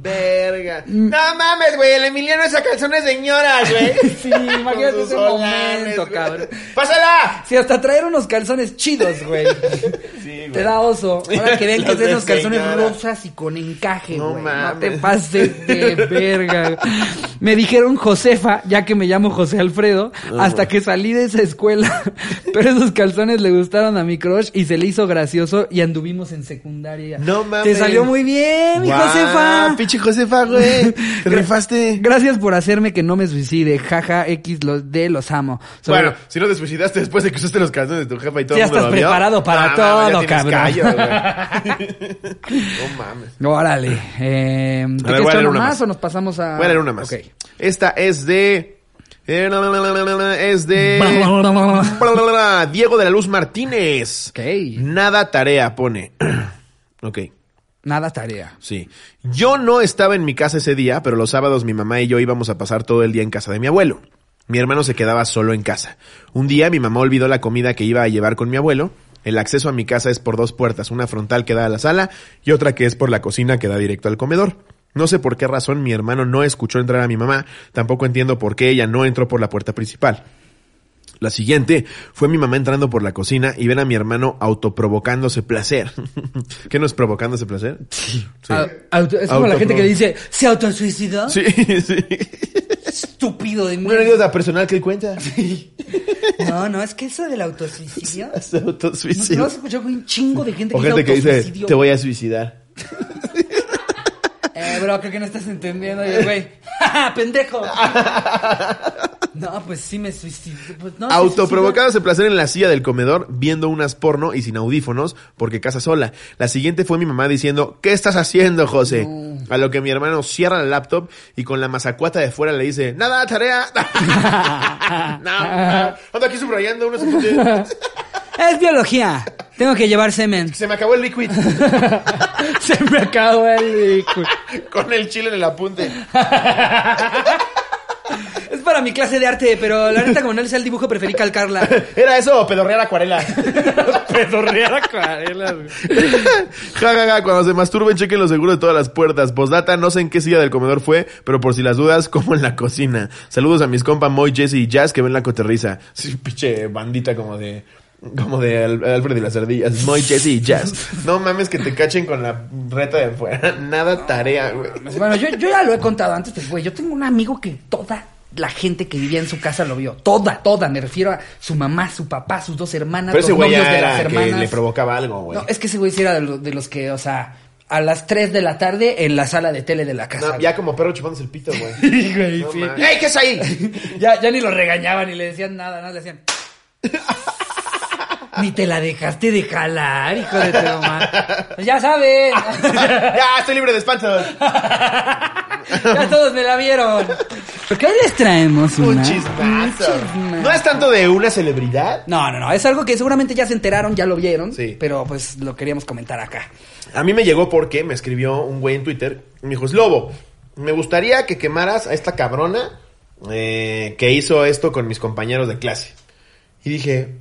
Verga. Mm. No mames, güey. El Emiliano es a calzones de señoras, (laughs) güey. Sí, imagínate ese solanes, momento, cabrón. ¡Pásala! Sí, hasta traer unos calzones chidos, güey. Sí, güey. Te da oso. Ahora que ven que es de esos calzones señora. rosas y con encaje, No güey. No, mames. te pases de verga. Me dijeron Josefa, ya que me llamo José Alfredo, hasta que salí de esa escuela. (laughs) Pero esos calzones le gustaron a mi crush y se le hizo gracioso y anduvimos en secundaria. No mames. Te salió muy bien, mi Josefa. Pinche Josefa, güey. (laughs) Te rifaste. Gracias por hacerme que no me suicide. Jaja, X los de los amo. Sobre- Bueno, si no te suicidaste después de que usaste los calzones de tu jefa y todo Ya el mundo estás lo preparado para todo, ya cabrón. callo, güey. (laughs) no mames. Órale. Eh, ¿Te A ver, quieres voy a echar leer uno una más más. o nos pasamos a...? Voy a leer una más. Esta es de. eh, Es de. (laughs) Diego de la Luz Martínez. Ok. Nada tarea pone. (clears throat) ok. Nada tarea. Sí. Yo no estaba en mi casa ese día, pero los sábados mi mamá y yo íbamos a pasar todo el día en casa de mi abuelo. Mi hermano se quedaba solo en casa. Un día mi mamá olvidó la comida que iba a llevar con mi abuelo. El acceso a mi casa es por dos puertas, una frontal que da a la sala y otra que es por la cocina que da directo al comedor. No sé por qué razón mi hermano no escuchó entrar a mi mamá, tampoco entiendo por qué ella no entró por la puerta principal. La siguiente fue mi mamá entrando por la cocina y ver a mi hermano autoprovocándose placer. (laughs) ¿Qué no es provocándose placer? Sí. Ah, auto- es como la gente que dice, ¿se autosuicidó? Sí, (laughs) sí. Estúpido de mí. Una anécdota personal que cuenta. No, no, es que eso del autosuicidio... (laughs) Se ¿No, autosuicida. ¿No has escuchado un chingo de gente O que gente que dice, autosuicidio? te voy a suicidar. Eh, bro, creo que no estás entendiendo. Y güey, ¡Ja, ja, pendejo! No, pues sí me suicidé. Pues no, Autoprovocándose placer en la silla del comedor, viendo unas porno y sin audífonos, porque casa sola. La siguiente fue mi mamá diciendo, ¿qué estás haciendo, José? A lo que mi hermano cierra la laptop y con la mazacuata de fuera le dice, nada, tarea. (laughs) no, ando aquí subrayando unos. (laughs) Es biología. Tengo que llevar semen. Se me acabó el liquid. (laughs) Se me acabó el liquid. con el chile en el apunte. Para mi clase de arte, pero la neta, como no le sé el dibujo, preferí calcarla. (laughs) ¿Era eso o pedorrear acuarela? (laughs) Pedorrear acuarelas. Ja, ja, ja, cuando se masturben, chequen los seguros de todas las puertas. Postdata, no sé en qué silla del comedor fue, pero por si las dudas, como en la cocina. Saludos a mis compas Moy, Jesse y Jazz que ven la coterriza. Sí, pinche bandita como de... Como de Al- Alfred y las ardillas. Moy, Jesse y Jazz. No mames que te cachen con la reta de afuera. (laughs) Nada tarea, güey. Bueno, yo, yo ya lo he contado antes, pues, güey, yo tengo un amigo que toda la gente que vivía en su casa lo vio. Toda, toda. Me refiero a su mamá, su papá, sus dos hermanas, Pero ese los güey novios ya de las era que hermanas. le provocaba algo, güey. No, es que ese güey sí era de los, de los que, o sea, a las 3 de la tarde en la sala de tele de la casa. No, ya como perro chupándose el pito, güey. (laughs) Sí, güey, No sí. mames. ¡Ey, qué es ahí! (laughs) ya, ya ni lo regañaban ni le decían nada, nada, le decían. (laughs) Ni te la dejaste de jalar, hijo de tu mamá. (laughs) Ya sabes. (laughs) ¡Ya, estoy libre de espantos! ya todos me la vieron. Porque hoy les traemos Un chismazo. un. No es tanto de una celebridad. No, no, no. Es algo que seguramente ya se enteraron, ya lo vieron. Sí. Pero pues lo queríamos comentar acá. A mí me llegó porque me escribió un güey en Twitter. y Me dijo, Slobo, me gustaría que quemaras a esta cabrona eh, que hizo esto con mis compañeros de clase. Y dije,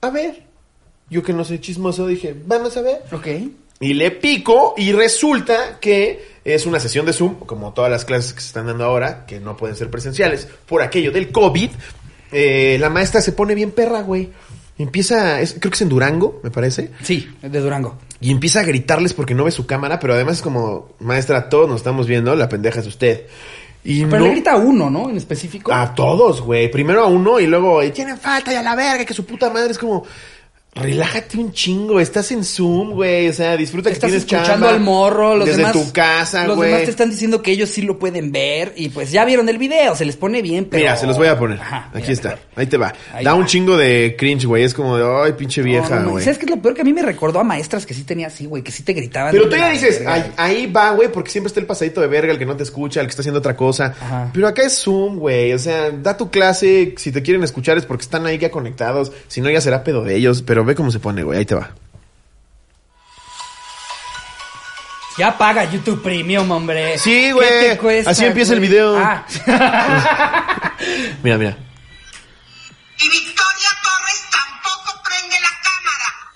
a ver, yo que no soy chismoso, dije, vamos a ver. Ok. Y le pico y resulta que es una sesión de Zoom, como todas las clases que se están dando ahora, que no pueden ser presenciales, por aquello del COVID. Eh, la maestra se pone bien perra, güey. Empieza, es- creo que es en Durango, me parece. Sí, de Durango. Y empieza a gritarles porque no ve su cámara, pero además es como, maestra, todos nos estamos viendo, la pendeja es usted. Y Pero no- le grita a uno, ¿no? En específico. a todos, güey. Primero a uno y luego, "Y tienen falta y a la verga, que su puta madre es como, relájate un chingo, estás en Zoom, güey. O sea, disfruta que Estás tienes escuchando al morro, los desde demás. tu casa, Los güey. demás te están diciendo que ellos sí lo pueden ver. Y pues ya vieron el video, se les pone bien, pero. Mira, se los voy a poner. Ajá, Aquí mira, está. mejor. Ahí te va. Ahí da va. un chingo de cringe, güey. Es como de, ay, pinche vieja, no, no. güey. ¿Sabes qué es lo peor? Que a mí me recordó a maestras que sí tenía así, güey, que sí te gritaban. Pero tú ya dices, verga, ahí, ahí va, güey, porque siempre está el pasadito de verga, el que no te escucha, el que está haciendo otra cosa. Ajá. Pero acá es Zoom, güey. O sea, da tu clase. Si te quieren escuchar es porque están ahí ya conectados. Si no, ya será pedo de ellos. Pero ve cómo se pone, güey. Ahí te va. Ya paga YouTube Premium, hombre. Sí, ¿Qué güey. te cuesta, Así empieza el video. Ah. (laughs) Mira, mira. Y Victoria Torres tampoco prende la cámara.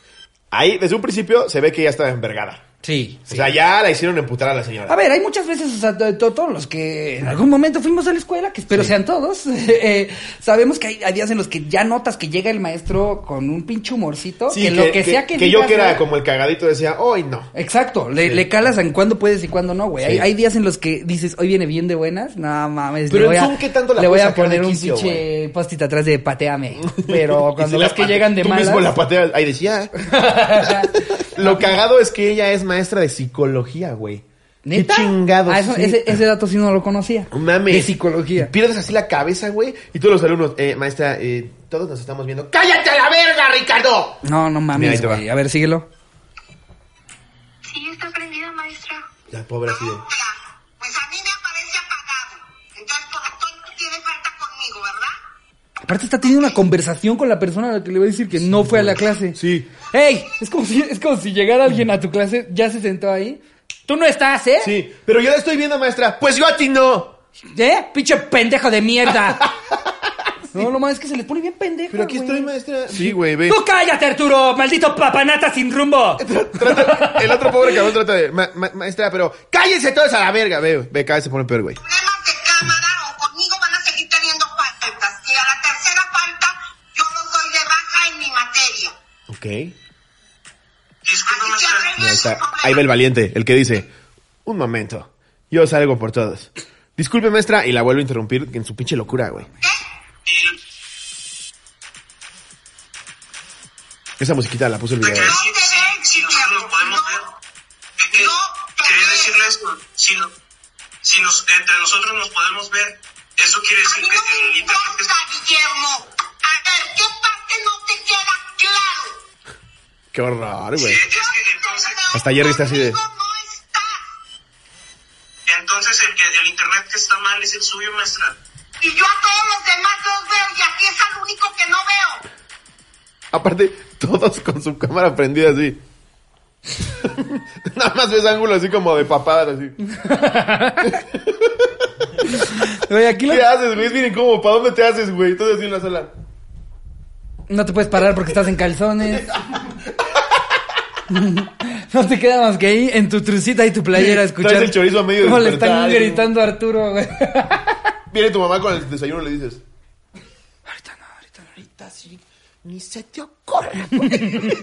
Ahí, desde un principio, se ve que ya está envergada. Sí. O sea, ya la hicieron emputar a la señora. A ver, hay muchas veces, o sea, to- to- todos los que en algún momento fuimos a la escuela, que espero sean todos, (laughs) eh, sabemos que hay, hay días en los que ya notas que llega el maestro con un pinche humorcito, Sí, que, lo que sea que, yo digas, que era como el cagadito decía, hoy no. Exacto, le, le calas en cuándo puedes y cuándo no, güey. Sí. Hay, hay días en los que dices, hoy viene bien de buenas, no mames. Pero le voy en a, Zoom, ¿qué tanto la Le voy a poner un quicio, pinche post-it atrás de pateame. (laughs) Pero cuando ves que llegan de Tú malas... mismo la pateas. Ahí decía. (laughs) Lo cagado es que ella es maestra de psicología, güey. ¿Neta? Qué chingados. Ah, eso- sí. ese, ese dato sí no lo conocía. Mames. De psicología. Pierdes así la cabeza, güey. Y todos los alumnos, eh, maestra, eh, todos nos estamos viendo. ¡Cállate a la verga, Ricardo! No, no mames, güey. A ver, síguelo. Sí, está prendida, maestra. La pobre así de. Aparte está teniendo una conversación con la persona a la que le va a decir que no fue a la clase. Sí. ¡Ey! Es como si, es como si llegara alguien a tu clase, ya se sentó ahí. Tú no estás, ¿eh? Sí. Pero yo la estoy viendo, maestra. Pues yo a ti no. ¿Eh? Pinche pendejo de mierda. (laughs) No, no mames, es que se les pone bien pendejo. Pero aquí estoy, maestra. Sí, güey, ve. ¡Tú cállate, Arturo! ¡Maldito papanata sin rumbo! Trata- el otro pobre cabrón trata de. "Ma- ma- maestra, pero cállense todos a la verga. Ve, ve, cada vez se pone peor, güey. Ok. Ahí, está. Ahí va el valiente, el que dice, un momento, yo salgo por todos. Disculpe, maestra, y la vuelvo a interrumpir en su pinche locura, güey. Esa musiquita la puso el video. No ven, si nosotros nos podemos ver. ¿Qué- qué- No te Quería decirle esto. Si, no- si nos, entre nosotros nos podemos ver, eso quiere A decir mí que no el me importa, Guillermo. A ver, ¿qué parte no te queda claro? Qué horror, Sí, güey. es que entonces, Hasta Jerry está así de- entonces el, que, el internet que está mal es el suyo, maestra. Y yo a todos los demás los veo y aquí es al único que no veo. Aparte, todos con su cámara prendida así. (laughs) Nada más ves ángulo así como de papadas así. (laughs) Güey, aquí lo- ¿Qué haces, güey? Es bien incómodo. ¿Para dónde te haces, güey? Todo así en la sala. no te puedes parar porque estás en calzones. (laughs) (laughs) No te queda más que ahí en tu trucita y tu playera a escuchar. Traes el chorizo a medio cómo le están gritando a Arturo, güey. (laughs) Viene tu mamá con el desayuno y le dices, Ahorita no, ahorita no. ahorita sí, ni se te ocurre. (laughs)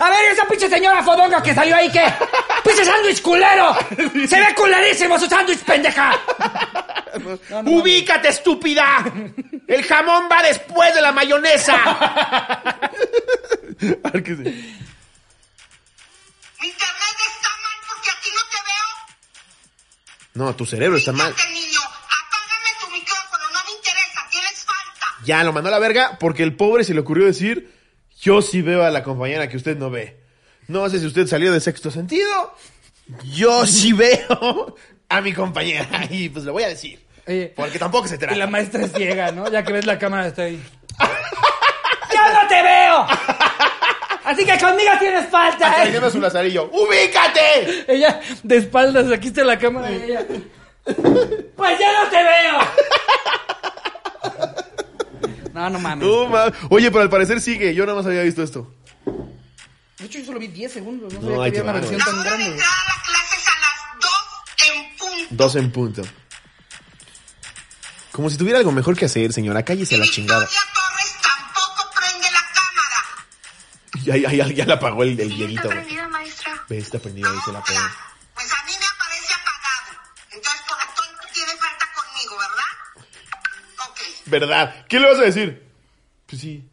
A ver, esa pinche señora fodonga que salió ahí, ¿qué? ¡Pinche sándwich culero! ¡Se ve culerísimo su sándwich, pendeja! ¡Ubícate, estúpida! ¡El jamón va después de la mayonesa! (laughs) Mi internet está mal porque aquí no te veo. No, tu cerebro está mal. Fíjate, niño, apágame tu micrófono, no me interesa, tienes falta. Ya lo mandó a la verga porque el pobre se le ocurrió decir, yo sí veo a la compañera que usted no ve. No sé si usted salió de sexto sentido. Yo sí veo a mi compañera (laughs) y pues lo voy a decir. Oye, Porque tampoco se Y la trata. maestra es ciega, ¿no? Ya que ves la cámara está ahí. (laughs) ¡Yo no te veo! Así que conmigo tienes falta, Hasta ¿eh? su lazarillo, ¡ubícate! Ella de espaldas, aquí está la cámara y ella. ¡Pues yo no te veo! No, no mames. No, ma- Oye, pero al parecer sigue. Yo nada más había visto esto. De hecho, yo solo vi 10 segundos. No No, sabía que había una versión La tan hora de grande. güey. entrar a las clases a las 2 en punto. Dos en punto. Como si tuviera algo mejor que hacer, señora. Cállese a la chingada. Torres tampoco prende la cámara. Ya, ya, ya, ya la apagó el, el Sí, Dieguito, está prendida, maestra. Ve, está prendida, dice la. Ahora, pues a mí me aparece apagado. Entonces, por lo tanto, tiene falta conmigo, ¿verdad? Ok. ¿Verdad? ¿Qué le vas a decir? Pues sí.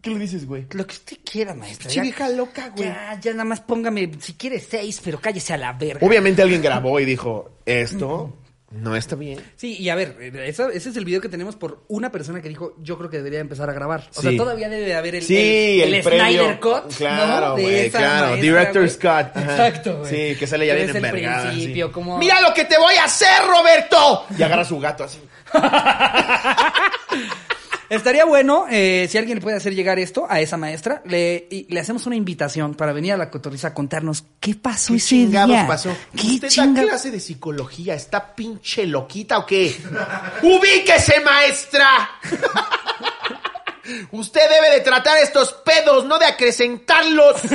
¿Qué le dices, güey? Lo que usted quiera, maestra. Pinche vieja loca, güey. Ya, ya nada más póngame, si quiere seis, pero cállese a la verga. Obviamente alguien grabó y dijo, esto no está bien. Sí, y a ver, esa- ese es el video que tenemos por una persona que dijo, yo creo que debería empezar a grabar. O sea, todavía debe de haber el, Sí, el, Snyder premio. Cut. Claro, ¿no? De güey, esa claro. maestra, Director's güey. Cut. ajá. Exacto, güey. Sí, que sale ya bien el envergada. principio, así. como- ¡Mira lo que te voy a hacer, Roberto! Y agarra a su gato así. (laughs) Estaría bueno, eh, si alguien le puede hacer llegar esto a esa maestra, le, y le hacemos una invitación para venir a la cotorriza a contarnos qué pasó ¿Qué ese chingados día. pasó? ¿Qué ¿Usted da clase de psicología? ¿Está pinche loquita o qué? (laughs) ¡Ubíquese, maestra! (laughs) Usted debe de tratar estos pedos, no de acrecentarlos. (laughs)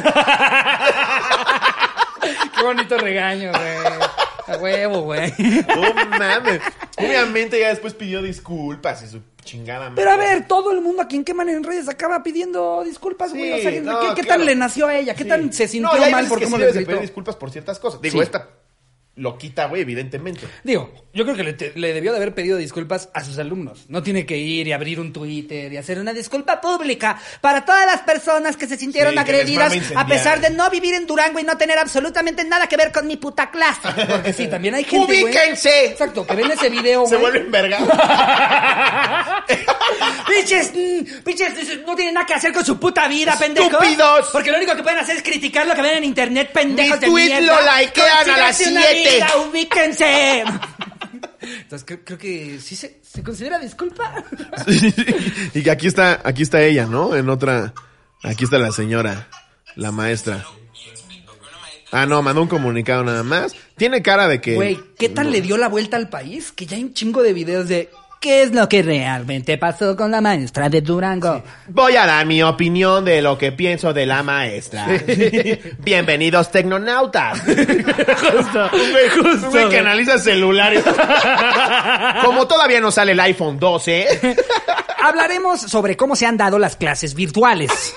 Qué bonito regaño, güey. A huevo, güey. No mames. Obviamente ya después pidió disculpas y su chingada madre. Pero a ver, todo el mundo aquí en Queman en redes acaba pidiendo disculpas, güey. Sí, o sea, ¿qué, no, qué claro. tal le nació a ella? ¿Qué Sí. tan se sintió No, mal por cómo le gritó? pedir disculpas por ciertas cosas. Digo, Sí. esta lo quita, güey, evidentemente. Digo, yo creo que le, te- le debió de haber pedido disculpas a sus alumnos. No tiene que ir y abrir un Twitter y hacer una disculpa pública para todas las personas que se sintieron Sí, agredidas a pesar de no vivir en Durango y no tener absolutamente nada que ver con mi puta clase. Porque sí, también hay gente. ¡Ubíquense! Exacto, que ven ese video, Se vuelven verga. (laughs) Pinches, mm, pinches, no tienen nada que hacer con su puta vida, pendejos. ¡Estúpidos! Porque lo único que pueden hacer es criticar lo que ven en internet, pendejos Mi de mierda. lo likean a las Consíganse una 7. vida, ubíquense. (laughs) Entonces creo, creo que sí se, se considera disculpa. (laughs) y que aquí está, aquí está ella, ¿no? En otra. Aquí está la señora, la maestra. Ah, no, mandó un comunicado nada más. Tiene cara de que. Güey, ¿qué tal le dio la vuelta al país? Que ya hay un chingo de videos de qué es lo que realmente pasó con la maestra de Durango. Voy a dar mi opinión de lo que pienso de la maestra. (laughs) Bienvenidos, tecnonautas. (laughs) Justo, Un güey que analiza celulares. (laughs) Como todavía no sale el iPhone 12. Hablaremos sobre cómo se han dado las clases virtuales.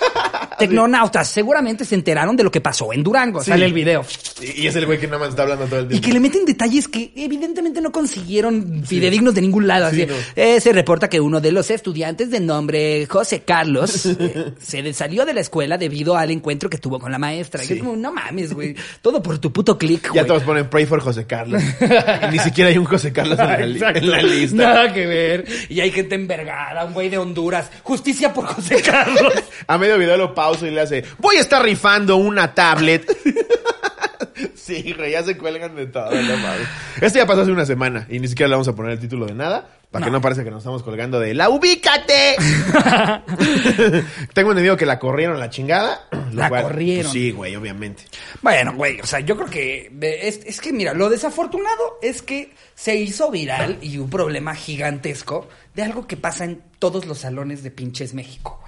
Tecnonautas seguramente se enteraron de lo que pasó en Durango. Sale el video. Y y es el güey que nada más está hablando todo el Y tiempo. que le meten detalles que evidentemente no consiguieron fidedignos de ningún lado. Así, Sí, no. eh, se reporta que uno de los estudiantes de nombre José Carlos (laughs) eh, se salió de la escuela debido al encuentro que tuvo con la maestra. Y Sí. es como, no mames, güey. Todo por tu puto click, Ya güey. todos ponen pray for José Carlos. Y (laughs) ni siquiera hay un José Carlos en la, en la lista. Nada que ver. Y hay gente envergada, un güey de Honduras. Justicia por José Carlos. (laughs) A medio video lo y le hace, voy a estar rifando una tablet. (laughs) sí, güey, ya se cuelgan de todo. no mames. Esto ya pasó hace una semana y ni siquiera le vamos a poner el título de nada. Para que no parezca que nos estamos colgando de la ubícate. (laughs) Tengo entendido que la corrieron la chingada. La cual, corrieron. pues sí, güey, obviamente. Bueno, güey, o sea, yo creo que es, es que mira, lo desafortunado es que se hizo viral y un problema gigantesco de algo que pasa en todos los salones de pinches México.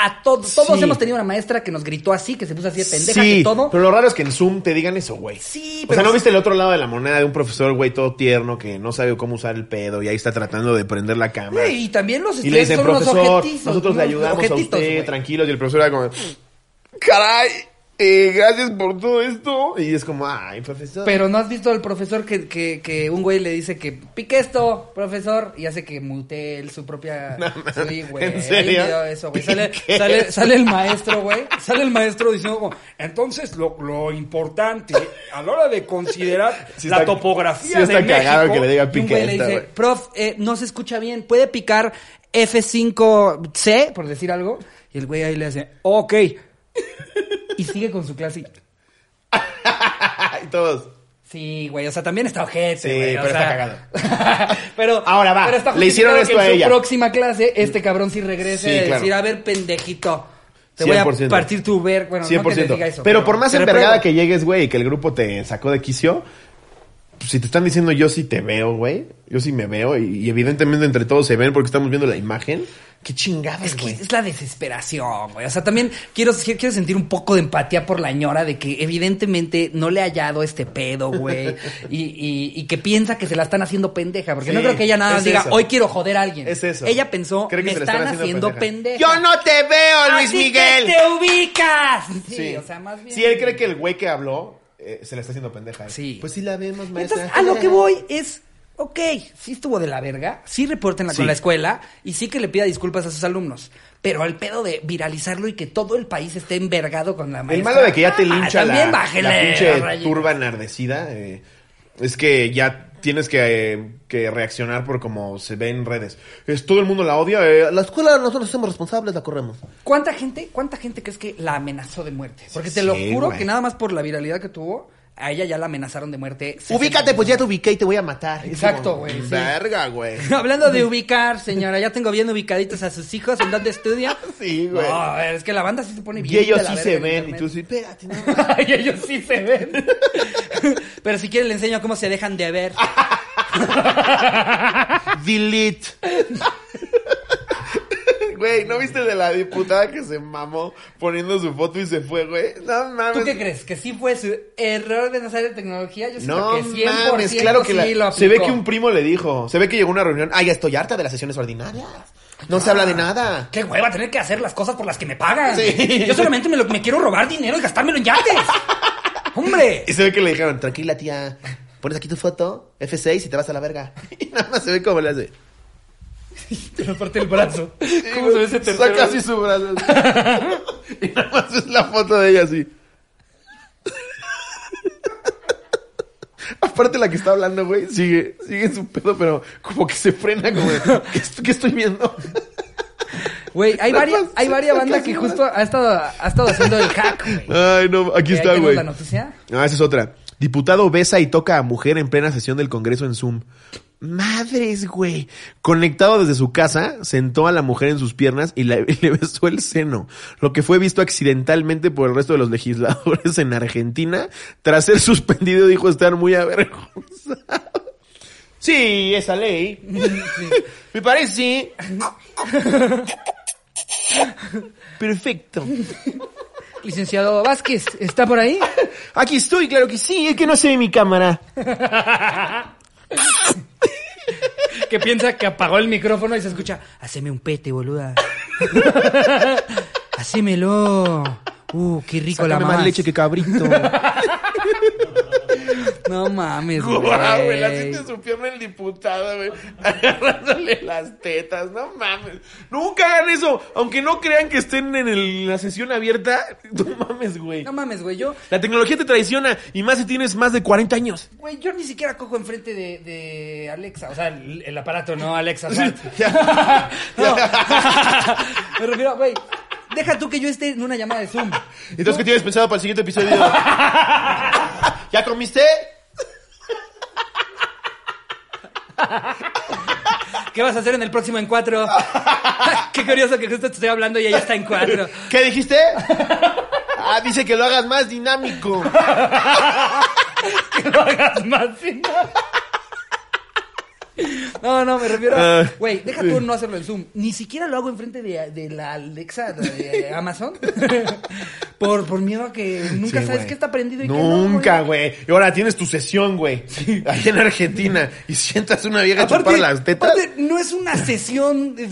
A todos, todos Sí. hemos tenido una maestra que nos gritó así, que se puso así de pendeja, sí, que todo. pero lo raro es que en Zoom te digan eso, güey. Sí, O pero sea, ¿no sí- viste el otro lado de la moneda de un profesor, güey, todo tierno que no sabe cómo usar el pedo y ahí está tratando de prender la cámara? Güey, y también los Y le estudiantes dicen, profesor, nosotros le ayudamos a usted, tranquilos. Y el profesor era como, caray, eh, gracias por todo esto. Y es como, ay, profesor. Pero no has visto al profesor que, que, que un güey le dice que pique esto, profesor, y hace que mute él su propia. (laughs) Sí, güey. ¿En serio? eso, güey. Sale, (laughs) ¿Pique? sale, sale el maestro, güey. Sale el maestro diciendo como, entonces lo, lo importante a la hora de considerar (laughs) Sí la topografía sí está de cagado México. que le diga y un pique güey le esta, dice, güey. prof, eh, no se escucha bien, ¿puede picar F5C, por decir algo? Y el güey ahí le hace, ok. Y sigue con su clase. (laughs) y- todos. Sí, güey, o sea, también está ojete, Sí, güey, o pero está sea- (laughs) pero Ahora va, pero está le hicieron justificado esto que a en ella. su próxima clase este cabrón sí regrese Sí, a claro. decir, a ver, pendejito, te voy a 100%. partir tu ver, bueno, no que 100%. te diga eso. pero, por más te envergada que llegues, güey, y que el grupo te sacó de quicio, si te están diciendo yo sí te veo, güey, yo sí me veo, y, y evidentemente entre todos se ven porque estamos viendo la imagen, qué chingadas, Es que es la desesperación, güey. O sea, también quiero, quiero sentir un poco de empatía por la ñora de que evidentemente no le ha hallado este pedo, güey. (laughs) y, y, y que piensa que se la están haciendo pendeja. Porque no creo que ella nada más es diga, eso. hoy quiero joder a alguien. Es eso. Ella pensó, Cree que me se están, están haciendo haciendo pendeja. Yo no te veo, Luis Así Miguel. que te ubicas. Sí, o sea, más bien. Si él cree que el güey que habló eh, se le está haciendo pendeja. Sí. Pues sí la vemos, maestra. Entonces, a lo que voy es, ok, sí estuvo de la verga, sí reportenla Sí. con la escuela y sí que le pida disculpas a sus alumnos. Pero al pedo de viralizarlo y que todo el país esté envergado con la maestra. El malo de que ya te ah, lincha la, también bájele, la pinche turba enardecida eh, es que ya tienes que, eh, que reaccionar por como se ve en redes. Es, todo el mundo la odia. eh, la escuela nosotros somos responsables, la corremos. ¿Cuánta gente, cuánta gente crees que la amenazó de muerte? Porque te Sí, lo juro güey. que nada más por la viralidad que tuvo, a ella ya la amenazaron de muerte. 60 Ubícate, pues ya te ubiqué y te voy a matar. Exacto, güey, sí. Verga, güey. (laughs) Hablando de (laughs) ubicar, señora, ya tengo bien ubicaditos a sus hijos en dónde estudian. (laughs) Sí, güey. No, a ver, es que la banda sí se pone bien. y ellos sí se en ven. Y tú sí, espérate, no. y ellos sí se ven. Pero si quiere le enseño cómo se dejan de ver. Delete. Güey, ¿no viste de la diputada que se mamó poniendo su foto y se fue, güey? No mames. ¿Tú qué crees? ¿Que sí fue su error de necesaria tecnología? Yo siento No que 100% mames, claro que sí la- lo se ve que un primo le dijo, se ve que llegó a una reunión, ay, ya estoy harta de las sesiones ordinarias. No se habla de nada. Qué hueva tener que hacer las cosas por las que me pagan. Sí. Yo solamente me, lo- me quiero robar dinero y gastármelo en yates. (laughs) ¡Hombre! Y se ve que le dijeron, tranquila tía, pones aquí tu foto, F6 y te vas a la verga. (laughs) Y nada más se ve cómo le hace. (laughs) Pero aparte el brazo. ¿Cómo se ve ese tercero? Saca así su brazo. (laughs) y nada más es la foto de ella así. Aparte la que está hablando, güey, sigue, sigue en su pedo, pero como que se frena como de, ¿qué, est- qué estoy viendo? Güey, hay Nada varias, más hay varias saca bandas su que brazo. justo ha estado, ha estado haciendo el hack, güey. Ay, no, aquí Eh, está, tenemos güey. la noticia. Ah, esa es otra. Diputado besa y toca a mujer en plena sesión del Congreso en Zoom. Madres, güey. Conectado desde su casa, sentó a la mujer en sus piernas y le, (laughs) y le besó el seno. Lo que fue visto accidentalmente por el resto de los legisladores en Argentina. Tras ser suspendido, dijo estar muy avergonzado. Sí, esa ley. (laughs) Me parece. Perfecto. Licenciado Vázquez, ¿está por ahí? Aquí estoy, claro que sí. Es que no se ve mi cámara. (laughs) Que piensa que apagó el micrófono y se escucha. Haceme un pete, boluda. (laughs) Hacémelo. Uh, qué rico la Sácame mamá. más leche que cabrito. (laughs) No mames, güey. Guau, güey, la siente en su pierna el diputado, güey. (laughs) Agarrándole las tetas, no mames. Nunca hagan eso. Aunque no crean que estén en el- la sesión abierta, (laughs) no mames, güey. No mames, güey. Yo, La tecnología te traiciona y más si tienes más de 40 años. güey, yo ni siquiera cojo enfrente de, de Alexa. O sea, el, el aparato, no Alexa. (laughs) no. Me refiero, güey. Deja tú que yo esté en una llamada de Zoom. Entonces, ¿qué tienes pensado para el siguiente episodio? ¿Ya comiste? ¿Qué vas a hacer en el próximo en cuatro? (laughs) Qué curioso que justo te estoy hablando y ella está en cuatro. ¿Qué dijiste? Ah, dice que lo hagas más dinámico. (laughs) que lo hagas más. ¿sí? No, no, me refiero Ah, a... Güey, deja tú no hacerlo en Zoom. Ni siquiera lo hago enfrente de, de la Alexa de Amazon. (laughs) por, por miedo a que nunca Sí, sabes qué está prendido y no. Nunca, güey. Y ahora tienes tu sesión, güey. Ahí en Argentina. Y sientas una vieja a chupar las tetas. aparte, no es una sesión de,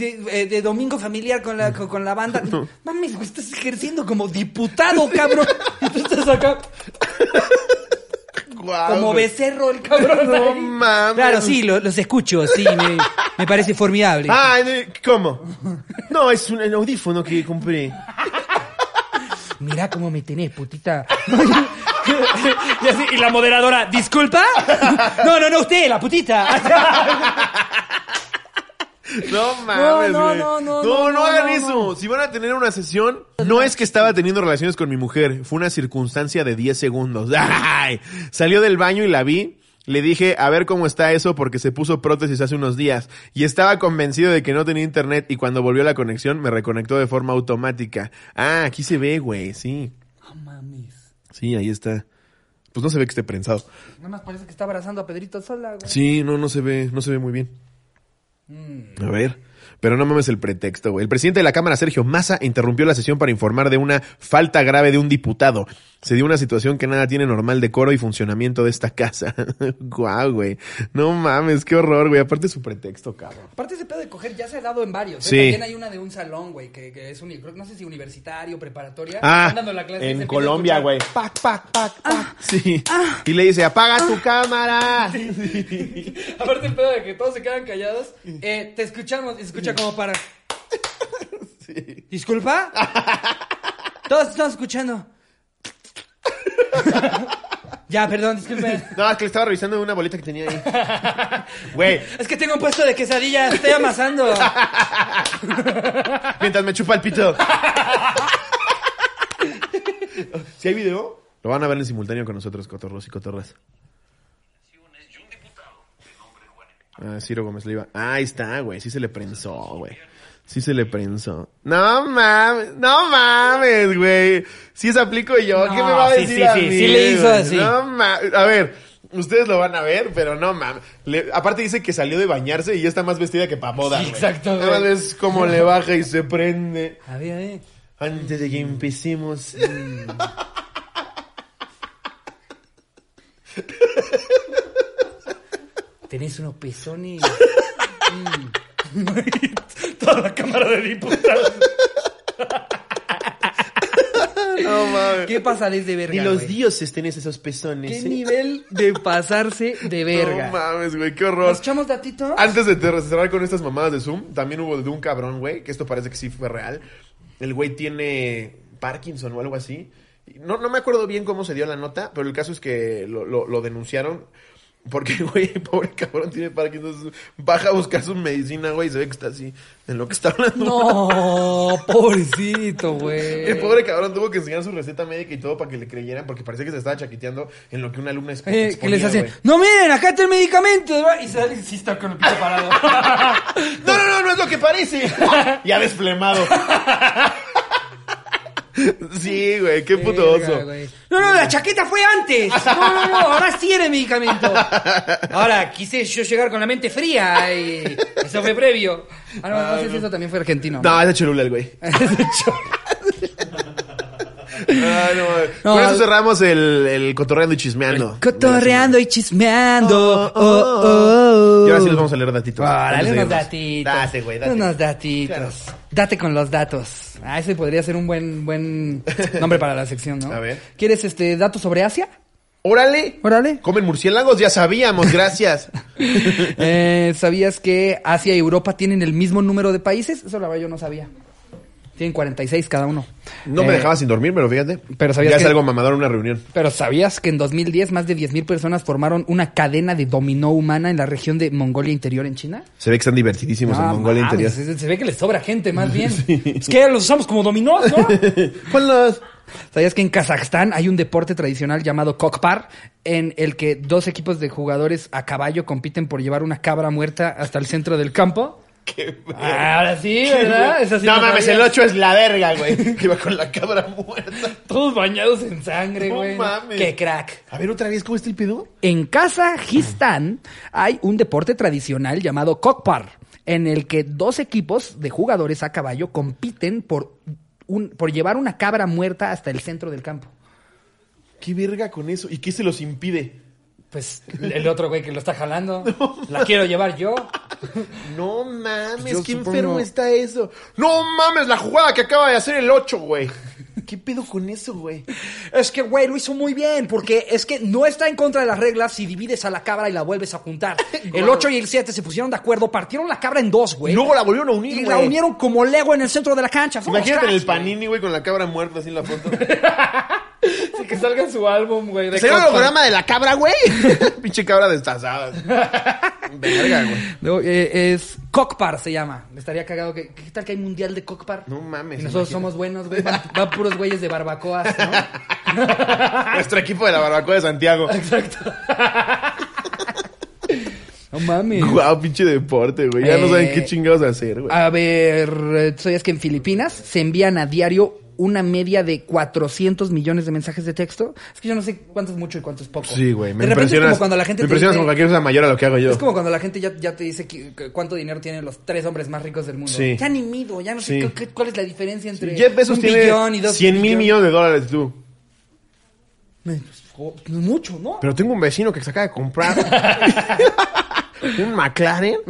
de- domingo familiar con la, con, con la banda. Mames, güey, estás ejerciendo como diputado, cabrón. (laughs) Y tú estás acá Como becerro el cabrón. No ahí. mames. Claro, sí, lo- los escucho, sí, me, me parece formidable. Ah, eh, ¿cómo? No, es un audífono que compré. Mirá cómo me tenés, putita. (laughs) Y, así, y la moderadora, ¿Disculpa? No, no, no, usted, la putita. (laughs) No mames, no, güey. no, no, No, no, no hagan eso. Si van a tener una sesión, no es que estaba teniendo relaciones con mi mujer. Fue una circunstancia de 10 segundos. (laughs) ¡Ay! Salió del baño y la vi. Le dije, a ver cómo está eso porque se puso prótesis hace unos días. Y estaba convencido de que no tenía internet y cuando volvió la conexión me reconectó de forma automática. Ah, aquí se ve, güey, sí. No mames. Sí, ahí está. Pues no se ve que esté prensado. Nada más parece que está abrazando a Pedrito sola, güey. Sí, no, no se ve, no se ve muy bien. A ver. Pero no mames el pretexto, güey. El presidente de la Cámara, Sergio Massa, interrumpió la sesión para informar de una falta grave de un diputado. Se dio una situación que nada tiene normal decoro y funcionamiento de esta casa. (laughs) Guau, güey. No mames, qué horror, güey. Aparte su pretexto, cabrón. Aparte ese pedo de coger ya se ha dado en varios. ¿eh? Sí. También hay una de un salón, güey, que, que es un, creo que no sé si universitario, preparatoria. Ah, dando la clase en Colombia, güey. Pac, pac, pac, pac. Sí. Y le dice, apaga tu cámara. (laughs) Aparte el pedo de que todos se quedan callados. Eh, te escuchamos y se escucha como para. (laughs) ¿Disculpa? (laughs) Todos estamos escuchando. (laughs) ya, perdón, disculpen. No, es que le estaba revisando una bolita que tenía ahí. Güey, Es que tengo un puesto de quesadilla, estoy amasando. mientras me chupa el pito. Si hay video, lo van a ver en simultáneo con nosotros, cotorros y cotorras. Ah, Ciro Gómez Leiva. Ah, ahí está, güey. Sí se le prensó, güey. Sí se le prensó. No mames, no mames, güey. Si es aplico yo, ¿qué me va a sí, decir sí, a sí, mí, sí le hizo güey? así. No mames. A ver, Ustedes lo van a ver, pero no mames. Le- aparte dice que salió de bañarse y ya está más vestida que pa' boda, Sí, güey. exacto, güey. Nada cómo le baja y se prende. A ver, a ver. Antes de que empecemos. (laughs) Tenés unos pezones. (laughs) Toda la Cámara de Diputados. no mames. ¿Qué pasa desde verga? Ni los güey? dioses tenés esos pezones. ¿Qué ¿eh? nivel de pasarse de verga? No mames, güey, qué horror. ¿Nos echamos datitos? Antes de te- cerrar con estas mamadas de Zoom, también hubo de un cabrón, güey, que esto parece que sí fue real. El güey tiene Parkinson o algo así. No, no me acuerdo bien cómo se dio la nota, pero el caso es que lo, lo- lo denunciaron. Porque, (laughs) güey, pobre cabrón tiene Parkinson. Baja a buscar su medicina, güey, y se ve que está así, en lo que está hablando. No, (laughs) pobrecito, güey. El pobre cabrón tuvo que enseñar su receta médica y todo para que le creyeran, porque parecía que se estaba chaqueteando en lo que una alumna expo- Eh, exponía, que les hacen, güey. no miren, acá está el medicamento. Y sale y sí está con el pito parado. (laughs) No, no, no, no es lo que parece. ya desflemado. (laughs) sí, güey, qué puto oso. No, no, la chaqueta fue antes. (laughs) No, no, no, ahora sí era medicamento. Ahora quise yo llegar con la mente fría y eso fue previo. Ah, no, no sé si eso también fue argentino. No, es de Cholula el güey. (laughs) Ah, no, Con eso cerramos el, el cotorreando y chismeando. Cotorreando y chismeando. Oh, oh, Y ahora sí les vamos a leer datitos. ¿Dónde unos datitos. Date, güey, date. Unos datitos. Claro. Date con los datos. Ah, ese podría ser un buen, buen (laughs) nombre para la sección, ¿no? A ver. ¿Quieres este datos sobre Asia? Órale. Órale. Comen murciélagos, ya sabíamos, gracias. (laughs) Eh, ¿Sabías que Asia y Europa tienen el mismo número de países? Eso la verdad yo no sabía. Tienen 46 cada uno. No me Eh, dejaba sin dormir, pero fíjate. pero sabías ya que- es algo mamador en una reunión. Pero ¿sabías que en 2010 más de 10.000 personas formaron una cadena de dominó humana en la región de Mongolia Interior en China? Se ve que están divertidísimos en Mongolia mames, Interior. Se, se ve que les sobra gente, más (laughs) bien. Es que los usamos como dominós, ¿no? (laughs) Ponlos. ¿Sabías que en Kazajstán hay un deporte tradicional llamado kokpar en el que dos equipos de jugadores a caballo compiten por llevar una cabra muerta hasta el centro del campo? Qué Ah, Ahora sí, ¿verdad? Sí no mames, el sabías. 8 es la verga, güey. (laughs) Que va con la cabra muerta. Todos bañados en sangre, No güey. mames. Qué crack. A ver, otra vez, ¿cómo está el pedo? En Kazajistán hay un deporte tradicional llamado kokpar, en el que dos equipos de jugadores a caballo compiten por, un, por llevar una cabra muerta hasta el centro del campo. ¿Qué verga con eso? ¿Y qué se los impide? Pues el otro güey que lo está jalando, (laughs) la quiero llevar yo. (laughs) (laughs) No mames, Yo qué supongo- enfermo está eso. No mames, la jugada que acaba de hacer el 8, güey. ¿Qué pedo con eso, güey? Es que, güey, lo hizo muy bien, porque es que no está en contra de las reglas si divides a la cabra y la vuelves a juntar. (laughs) El 8 y el 7 se pusieron de acuerdo, partieron la cabra en dos, Y güey. luego la volvieron a unir, Y güey. la unieron como Lego en el centro de la cancha. Imagínate en el cracks, güey. panini, güey, con la cabra muerta así en la foto. (laughs) Sí, que salga en su álbum, güey. de ¿Sería el Kokpar. holograma de la cabra, güey? (laughs) Pinche cabra destazada. Verga, güey. No, eh, es Kokpar se llama. Estaría cagado que ¿qué tal que hay mundial de Kokpar? No mames, Y nosotros imagínate. somos buenos, güey. Van, van puros güeyes de barbacoas, ¿no? (laughs) Nuestro equipo de la barbacoa de Santiago. Exacto. (laughs) No mames. Guau, pinche deporte, güey. Ya no Eh, saben qué chingados hacer, güey. A ver, eh, ¿sabías que en Filipinas se envían a diario una media de 400 millones de mensajes de texto? Es que yo no sé cuánto es mucho y cuánto es poco. Sí, güey. Me De repente es como cuando la gente me te impresionas dice- con cualquier cosa mayor a lo que hago yo. Es como cuando la gente ya, ya te dice que- que cuánto dinero tienen los tres hombres más ricos del mundo. Sí. Ya ni mido, ya no sé Sí. qué- cuál es la diferencia entre Jeff Bezos un tiene billón y dos 100 mil billones. millones de dólares, tú. Me- oh, Mucho, ¿no? Pero tengo un vecino que se acaba de comprar (laughs) un McLaren. (laughs)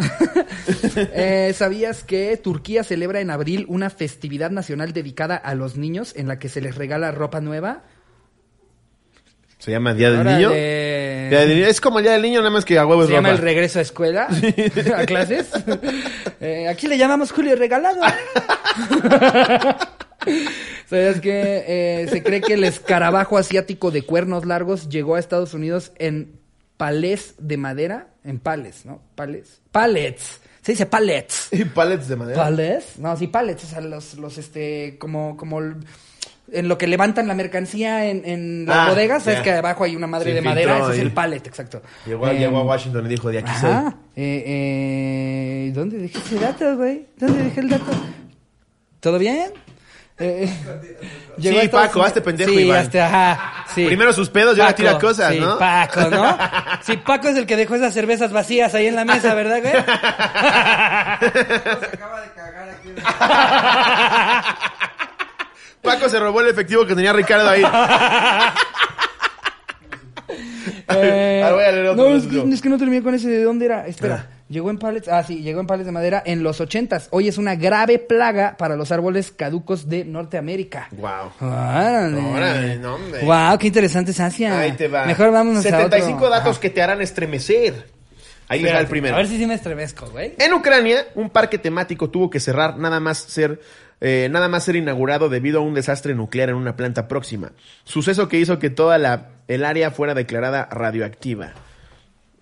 Eh, ¿Sabías que Turquía celebra en abril una festividad nacional dedicada a los niños en la que se les regala ropa nueva? Se llama Día del. Niño. Día del Niño. Es como el Día del Niño, nada más que a huevo es Se llama ropa. el regreso a escuela, (laughs) a clases. (laughs) Eh, aquí le llamamos Julio Regalado. ¿Sabías que eh, se cree que el escarabajo asiático de cuernos largos llegó a Estados Unidos en palés de madera? En pales, ¿no? Pales. Pallets. Se dice pallets. Y (laughs) pallets de madera. ¿Pallets? No, sí, pallets. O sea, los, los este, como, como el- en lo que levantan la mercancía en, en las Ah, bodegas, sabes ya. que abajo hay una madre de madera, ese es el pallet, exacto. Llegó, Eh, llegó a Washington y dijo, de aquí soy. Ajá. Eh, eh, ¿Dónde dejé ese dato, güey? ¿Dónde dejé el dato? ¿Todo bien? Eh, llegó Sí, Paco, hazte pendejo, sí, Iván. ajá. Sí. Primero sus pedos y ahora Paco, tira cosas, sí, ¿no? Paco, ¿no? (laughs) Sí, Paco es el que dejó esas cervezas vacías ahí en la mesa, ¿verdad, güey? (laughs) Paco se robó el efectivo que tenía Ricardo ahí. (laughs) Eh, Ah, voy a leer otro, No, es que, es que no terminé con ese de dónde era. Espera. Ah. Llegó en pallets. Ah, sí, llegó en pallets de madera en los ochentas. Hoy es una grave plaga para los árboles caducos de Norteamérica. Wow. Órale. Órale, no, hombre. Wow, qué interesante es Asia. Ahí te va. Mejor vámonos 75 a otro. datos Ajá. que te harán estremecer. Ahí les va el primero. A ver si sí me estremezco, güey. En Ucrania, un parque temático tuvo que cerrar nada más ser eh, nada más ser inaugurado debido a un desastre nuclear en una planta próxima. Suceso que hizo que toda la el área fuera declarada radioactiva.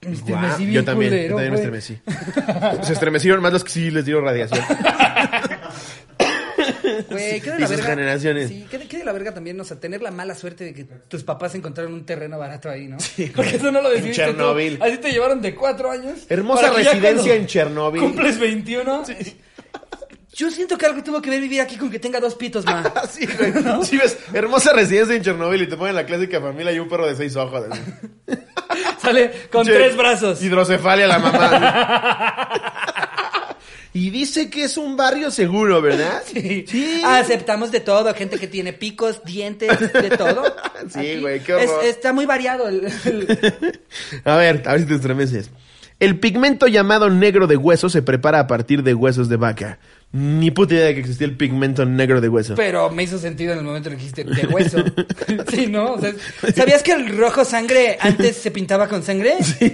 Bien yo también, yo también me estremecí. Se estremecieron más los que sí les dieron radiación. (coughs) Güey, qué de Y la sus verga. generaciones. Sí, qué de, qué de la verga también, o sea, tener la mala suerte de que tus papás encontraron un terreno barato ahí, ¿no? Porque eso no lo decidiste En Chernobyl. tú. Así te llevaron de cuatro años. Hermosa residencia en Chernobyl. Cumples 21. Yo siento que algo tuvo que ver vivir aquí con que tenga dos pitos, ma. (laughs) Sí, güey. (laughs) Sí, ves, hermosa residencia en Chernobyl y te ponen la clásica familia y un perro de seis ojos. así. (laughs) Sale con Che, tres brazos. Hidrocefalia la mamá. y dice que es un barrio seguro, ¿verdad? Sí. Aceptamos de todo, gente que tiene picos, dientes, de todo. Sí, Aquí güey, qué horror. es- está muy variado el, el- A ver, a ver si te estremeces. El pigmento llamado negro de hueso se prepara a partir de huesos de vaca. Ni puta idea de que existía el pigmento negro de hueso. Pero me hizo sentido en el momento en que dijiste de hueso. (laughs) Sí, ¿no? O sea, ¿Sabías que el rojo sangre antes se pintaba con sangre? Sí,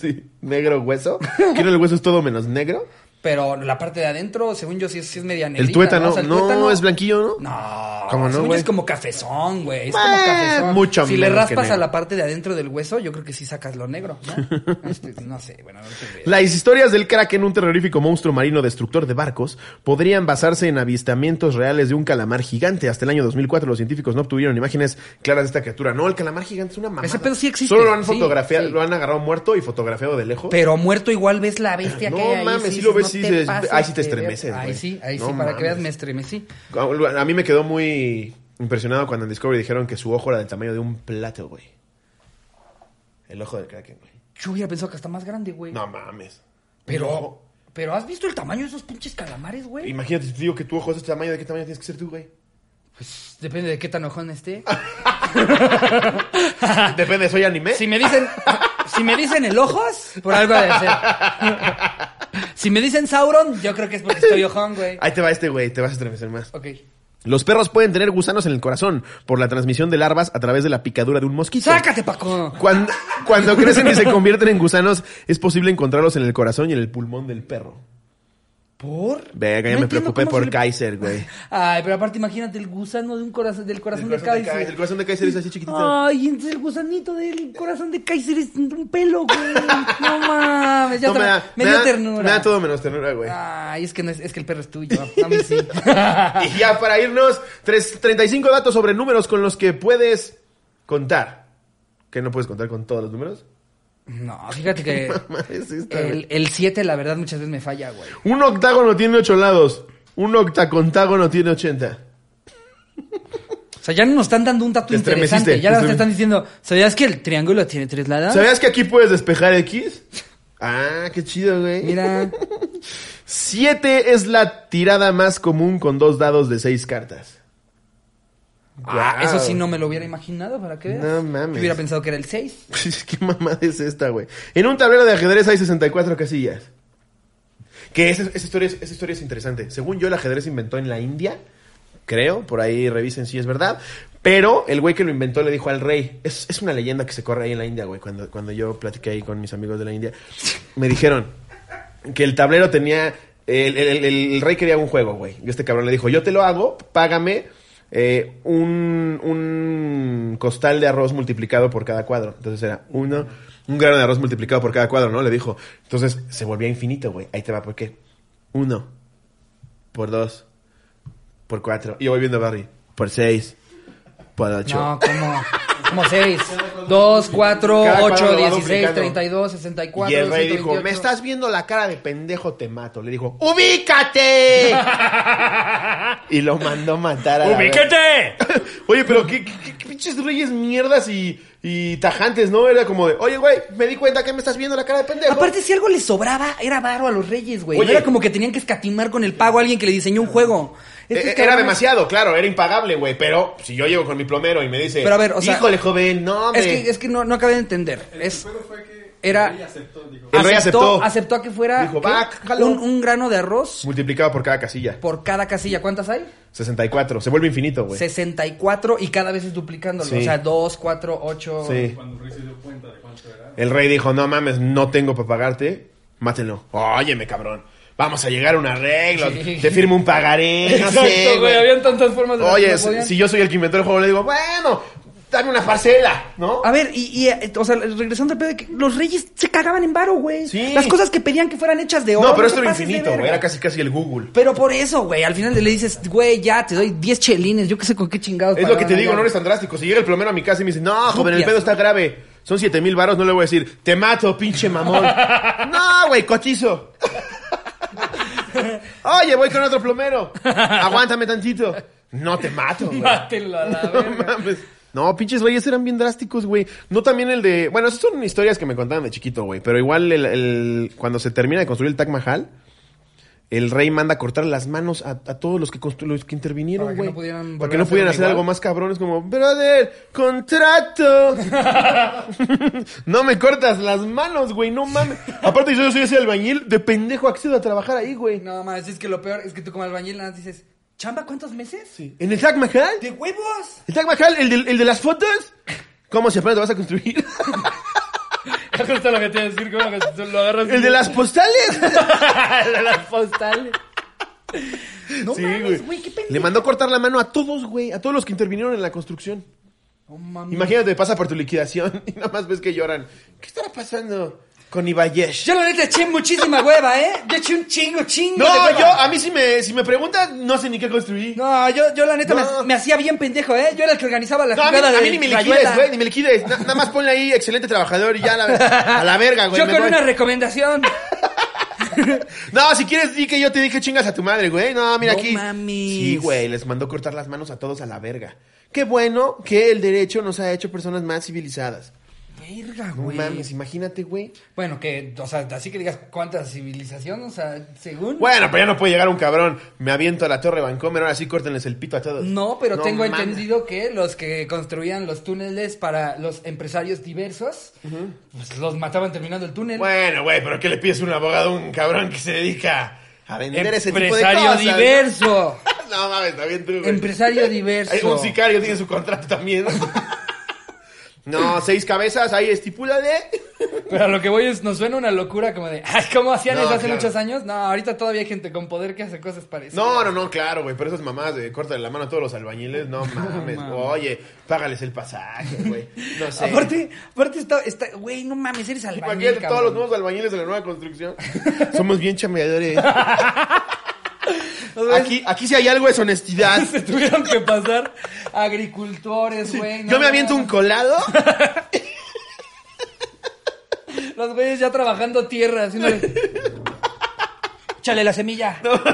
sí. ¿Negro hueso? ¿Que no el hueso es todo menos negro? Pero la parte de adentro, según yo, sí es, sí es media negrita. El tuétano, O sea, el no, tuétano- es blanquillo, ¿no? No, ¿Cómo no, es como cafezón, güey. Es como cafezón. mucho Si le raspas a la parte de adentro del hueso, yo creo que sí sacas lo negro, ¿no? (laughs) Este, no sé, bueno, no sé. Las historias del Kraken, un terrorífico monstruo marino destructor de barcos, podrían basarse en avistamientos reales de un calamar gigante. Hasta el año 2004 los científicos no obtuvieron imágenes claras de esta criatura. No, el calamar gigante es una mamada. Ese pedo sí existe. Solo lo han fotografiado, sí. lo han agarrado muerto y fotografiado de lejos. Pero muerto igual ves la bestia No que hay ahí. mames, sí lo ves, no sí te se- pases ahí sí te estremeces, Ahí sí, ahí No sí, para que veas me estremecí. A mí me quedó muy impresionado cuando en Discovery dijeron que su ojo era del tamaño de un plato, güey. El ojo del Kraken, güey. Yo hubiera pensado que está más grande, güey. No mames. Pero, pero ¿has visto el tamaño de esos pinches calamares, güey? Imagínate, si te digo que tu ojo es este tamaño, ¿de qué tamaño tienes que ser tú, güey? Depende de qué tan ojón esté. (laughs) Depende, ¿soy anime? Si me dicen, si me dicen el ojos, por algo de ser. Si me dicen Sauron, yo creo que es porque estoy ojón, güey. Ahí te va este, güey, te vas a estremecer más. Ok. Los perros pueden tener gusanos en el corazón por la transmisión de larvas a través de la picadura de un mosquito. ¡Sácate, Paco! Cuando, cuando crecen y se convierten en gusanos, es posible encontrarlos en el corazón y en el pulmón del perro. ¿Por? Venga, ya No me preocupé por le- Kaiser, güey. (laughs) Ay, pero aparte imagínate el gusano de un corazón, del corazón, de Kaiser. El corazón de Kaiser es así chiquitito. Ay, entonces el gusanito del corazón de Kaiser es un pelo, güey. No (laughs) mames, ya No, me, da, me me dio da- ternura. me da todo menos ternura, güey. Ay, es que, no es, es que el perro es tuyo. A mí sí. (laughs) Y ya para irnos, tres- 35 datos sobre números con los que puedes contar. ¿Que no puedes contar con todos los números? No, fíjate que (laughs) el 7, la verdad, muchas veces me falla, güey. Un octágono tiene 8 lados. Un octacontágono tiene 80. O sea, ya no nos están dando un dato interesante. Ya nos están diciendo, ¿sabías que el triángulo tiene tres lados? ¿Sabías que aquí puedes despejar X? Ah, qué chido, güey. Mira. (laughs) 7 es la tirada más común con dos dados de 6 cartas. Ah, eso sí no me lo hubiera imaginado, ¿para qué? No mames. Yo hubiera pensado que era el 6. (laughs) ¿Qué mamada es esta, güey? En un tablero de ajedrez hay 64 casillas. Que esa, esa historia es, esa historia es interesante. Según yo, el ajedrez se inventó en la India. Creo, por ahí revisen si es verdad. Pero el güey que lo inventó le dijo al rey. Es, es una leyenda que se corre ahí en la India, güey. Cuando, cuando yo platiqué ahí con mis amigos de la India, me dijeron que el tablero tenía. El, el- el- el rey quería un juego, güey. Y este cabrón le dijo: Yo te lo hago, págame eh, un, un costal de arroz multiplicado por cada cuadro. Entonces era uno, un grano de arroz multiplicado por cada cuadro, ¿no? Le dijo. Entonces se volvía infinito, güey. Ahí te va, ¿por qué? Uno, por dos, por cuatro. Y voy viendo a Barry. Por seis, por ocho. No, como, como 6. 2, 4, Cada 8, cuadro lo va 16, duplicando. 32, 64. Y el rey dijo, 128. me estás viendo la cara de pendejo, te mato. Le dijo, ¡ubícate! (laughs) y lo mandó matar a. ¡Ubícate! (laughs) Oye, pero ¿qué, qué, qué- pinches reyes mierdas y, y tajantes, ¿no? Era como de, oye, güey, me di cuenta que me estás viendo la cara de pendejo. Aparte, si algo les sobraba, era varo a los reyes, güey. No era como que tenían que escatimar con el pago a alguien que le diseñó un juego. Estos Eh, cabrones- Era demasiado, claro, era impagable, güey. Pero si yo llego con mi plomero y me dice, Pero a ver, o sea, híjole, joven, no, Es hombre. que, es que no, no acabé de entender. Es, era. El rey aceptó. Aceptó a que fuera Dijo, ¿qué? va, jalo. un, un grano de arroz Multiplicado por cada casilla. por cada casilla. ¿Cuántas hay? 64. Se vuelve infinito, güey. 64 y cada vez es duplicándolo. Sí. O sea, 2, 4, 8. Sí. El rey dijo, no mames, no tengo para pagarte. Mátenlo. Óyeme, cabrón. Vamos a llegar a un arreglo. Sí. Te firmo un pagaré. No sé, Exacto, güey. Habían tantas formas de Oye, si, yo soy el que inventó el juego, le digo, bueno, dame una parcela, ¿no? A ver, y, y, eh, o sea, regresando al pedo de que los reyes se cagaban en varo, güey. Sí. Las cosas que pedían que fueran hechas de oro. No, pero esto era infinito, güey. Era casi casi el Google. Pero por eso, güey, al final le dices, güey, ya te doy 10 chelines, yo qué sé con qué chingados. Es lo que te digo, allá. no eres tan drástico. Si llega el plomero a mi casa y me dice, no, joven, el pedo está grave. Son siete mil varos, no le voy a decir, te mato, pinche mamón. (laughs) no, güey, cochizo. (laughs) Oye, voy con otro plomero. Aguántame tantito. No te mato, güey. Mátelo a la (laughs) No verga. mames. No, pinches reyes eran bien drásticos, güey. No también el de... Bueno, esas son historias que me contaban de chiquito, güey. Pero igual el, el- cuando se termina de construir el Taj Mahal, el rey manda a cortar las manos a, a todos los que, los que intervinieron, Para que güey. no pudieran Para volver que a no pudieran hacer algo más cabrones como, brother, contrato. (laughs) no me cortas las manos, güey, no mames. Aparte yo soy ese albañil, de pendejo accedo a trabajar ahí, güey. No, más, es que lo peor es que tú como albañil nada más dices, ¿chamba cuántos meses? ¿En el Taj Mahal? ¡De huevos! ¿El Taj Mahal? ¿El de, el de las fotos? ¿Cómo se apenas te vas a construir? (laughs) (laughs) Justo lo que te iba a decir, como que tú lo agarras. ¿El de las postales? (laughs) el de las postales. No Sí, mames, güey, qué pendejo. Le mandó cortar la mano a todos, güey. A todos los que intervinieron en la construcción. No mames. Imagínate, pasa por tu liquidación (laughs) y nada más ves que lloran. ¿Qué estará pasando con Ibayesh? Yo la neta eché muchísima hueva, ¿eh? Yo eché un chingo, chingo de No, hueva. yo, a mí si me, si me preguntan, no sé ni qué construí. No, yo, yo la neta No. me, me hacía bien pendejo, ¿eh? Yo era el que organizaba la No, a mí, jugada a de mí ni me liquides, güey, ni me liquides. Na- nada más ponle ahí excelente trabajador y ya la, a la verga, güey. Yo con voy. una recomendación. (laughs) No, si quieres di que yo te dije chingas a tu madre, güey. No, mira No aquí. mames. Sí, güey, les mandó cortar las manos a todos a la verga. Qué bueno que el derecho nos ha hecho personas más civilizadas. Verga, No güey. mames, imagínate, güey. Bueno, que, o sea, así que digas cuánta civilización, o sea, según. Bueno, pero ya no puede llegar un cabrón. Me aviento a la torre Vancomer, ahora sí córtenles el pito a todos. No, pero No tengo mames. entendido que los que construían los túneles para los empresarios diversos, pues los mataban terminando el túnel. Bueno, güey, pero ¿qué le pides a un abogado a un cabrón que se dedica a vender ese tipo de Empresario cosas? diverso. (laughs) No mames, está bien tú, güey. Empresario diverso. Hay un sicario tiene su contrato también. (laughs) No, seis cabezas, ahí estipula de. Pero a lo que voy es, nos suena una locura como de, ay, ¿cómo hacían No, eso hace claro. muchos años? No, ahorita todavía hay gente con poder que hace cosas parecidas. No, no, no, claro, güey, pero esas mamás de córtale la mano a todos los albañiles, no (laughs) mames. Oye, págales el pasaje, güey. No sé. Aparte, aparte está, está, güey, no mames, eres albañil, Imagínate todos los nuevos albañiles de la nueva construcción. Somos bien chameadores. (laughs) Aquí, aquí si hay algo es honestidad. (laughs) Se tuvieron que pasar agricultores, güey. no Yo me aviento un colado. (laughs) Los güeyes ya trabajando tierra, haciéndole... Échale la semilla. No (laughs)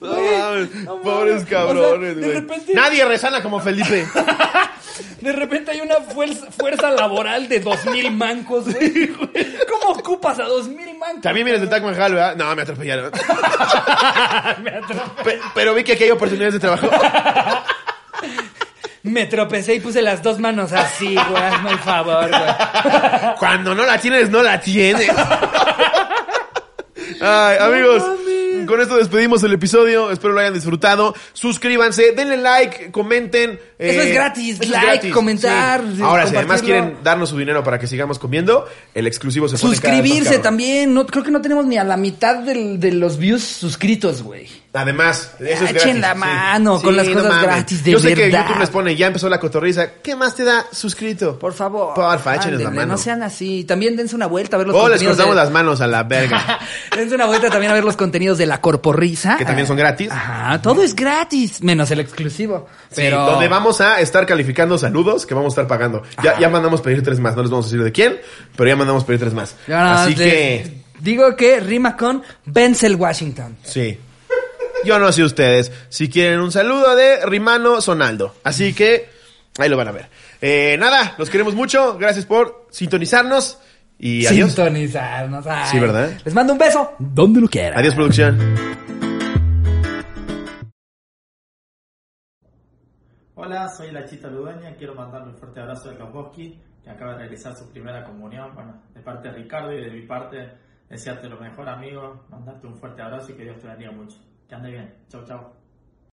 mames, no pobres cabrones, O sea, güey. repente- Nadie resana como Felipe. De repente hay una fuerza, fuerza laboral de dos mil mancos, güey. ¿Cómo ocupas a dos mil mancos? También vienes del Taj Mahal, ¿verdad? No, me atropellaron. (laughs) Me, atro- Pe- pero vi que aquí hay oportunidades de trabajo. (laughs) me tropecé y puse las dos manos así, güey. Hazme el favor, güey. (laughs) Cuando no la tienes, no la tienes. Ay, amigos, con esto despedimos el episodio. Espero lo hayan disfrutado. Suscríbanse, denle like, comenten. eh, Eso es gratis, eso es like, comentar, sí. Ahora, si además quieren darnos su dinero para que sigamos comiendo, el exclusivo se pone cada vez más Suscribirse cabrón. también. No, creo que no tenemos ni a la mitad del- de los views suscritos, güey. Además, eso es Echen gratis. la sí. mano con las cosas gratis, de Yo sé que. YouTube les pone, ya empezó la cotorriza. ¿Qué más te da suscrito? Por favor. Porfa, échenos la mano. No sean así. También dense una vuelta a ver los O les contenidos cortamos de- las manos a la verga. (laughs) dense una vuelta también a ver los contenidos de la corporrisa. Que también son gratis. Ajá, todo es gratis, menos el exclusivo. Pero Sí, donde vamos a estar calificando saludos que vamos a estar pagando. Ya, ya mandamos pedir tres más, no les vamos a decir de quién, pero ya mandamos pedir tres más. Ya Así que, digo que rima con Benzel Washington. sí. Yo no sé ustedes. Si quieren un saludo de Rimano Sonaldo. Así que ahí lo van a ver. Eh, nada, los queremos mucho. Gracias por sintonizarnos. Y adiós. Sintonizarnos. ay. Sí, ¿verdad? Les mando un beso. Donde lo quiera. Adiós, producción. Hola, soy la Chita Ludueña. Quiero mandarle un fuerte abrazo a Kaboski, que acaba de realizar su primera comunión. Bueno, de parte de Ricardo y de mi parte, desearte lo mejor, amigo. Mandarte un fuerte abrazo y que Dios te bendiga mucho. Que ande bien. Chau, chau.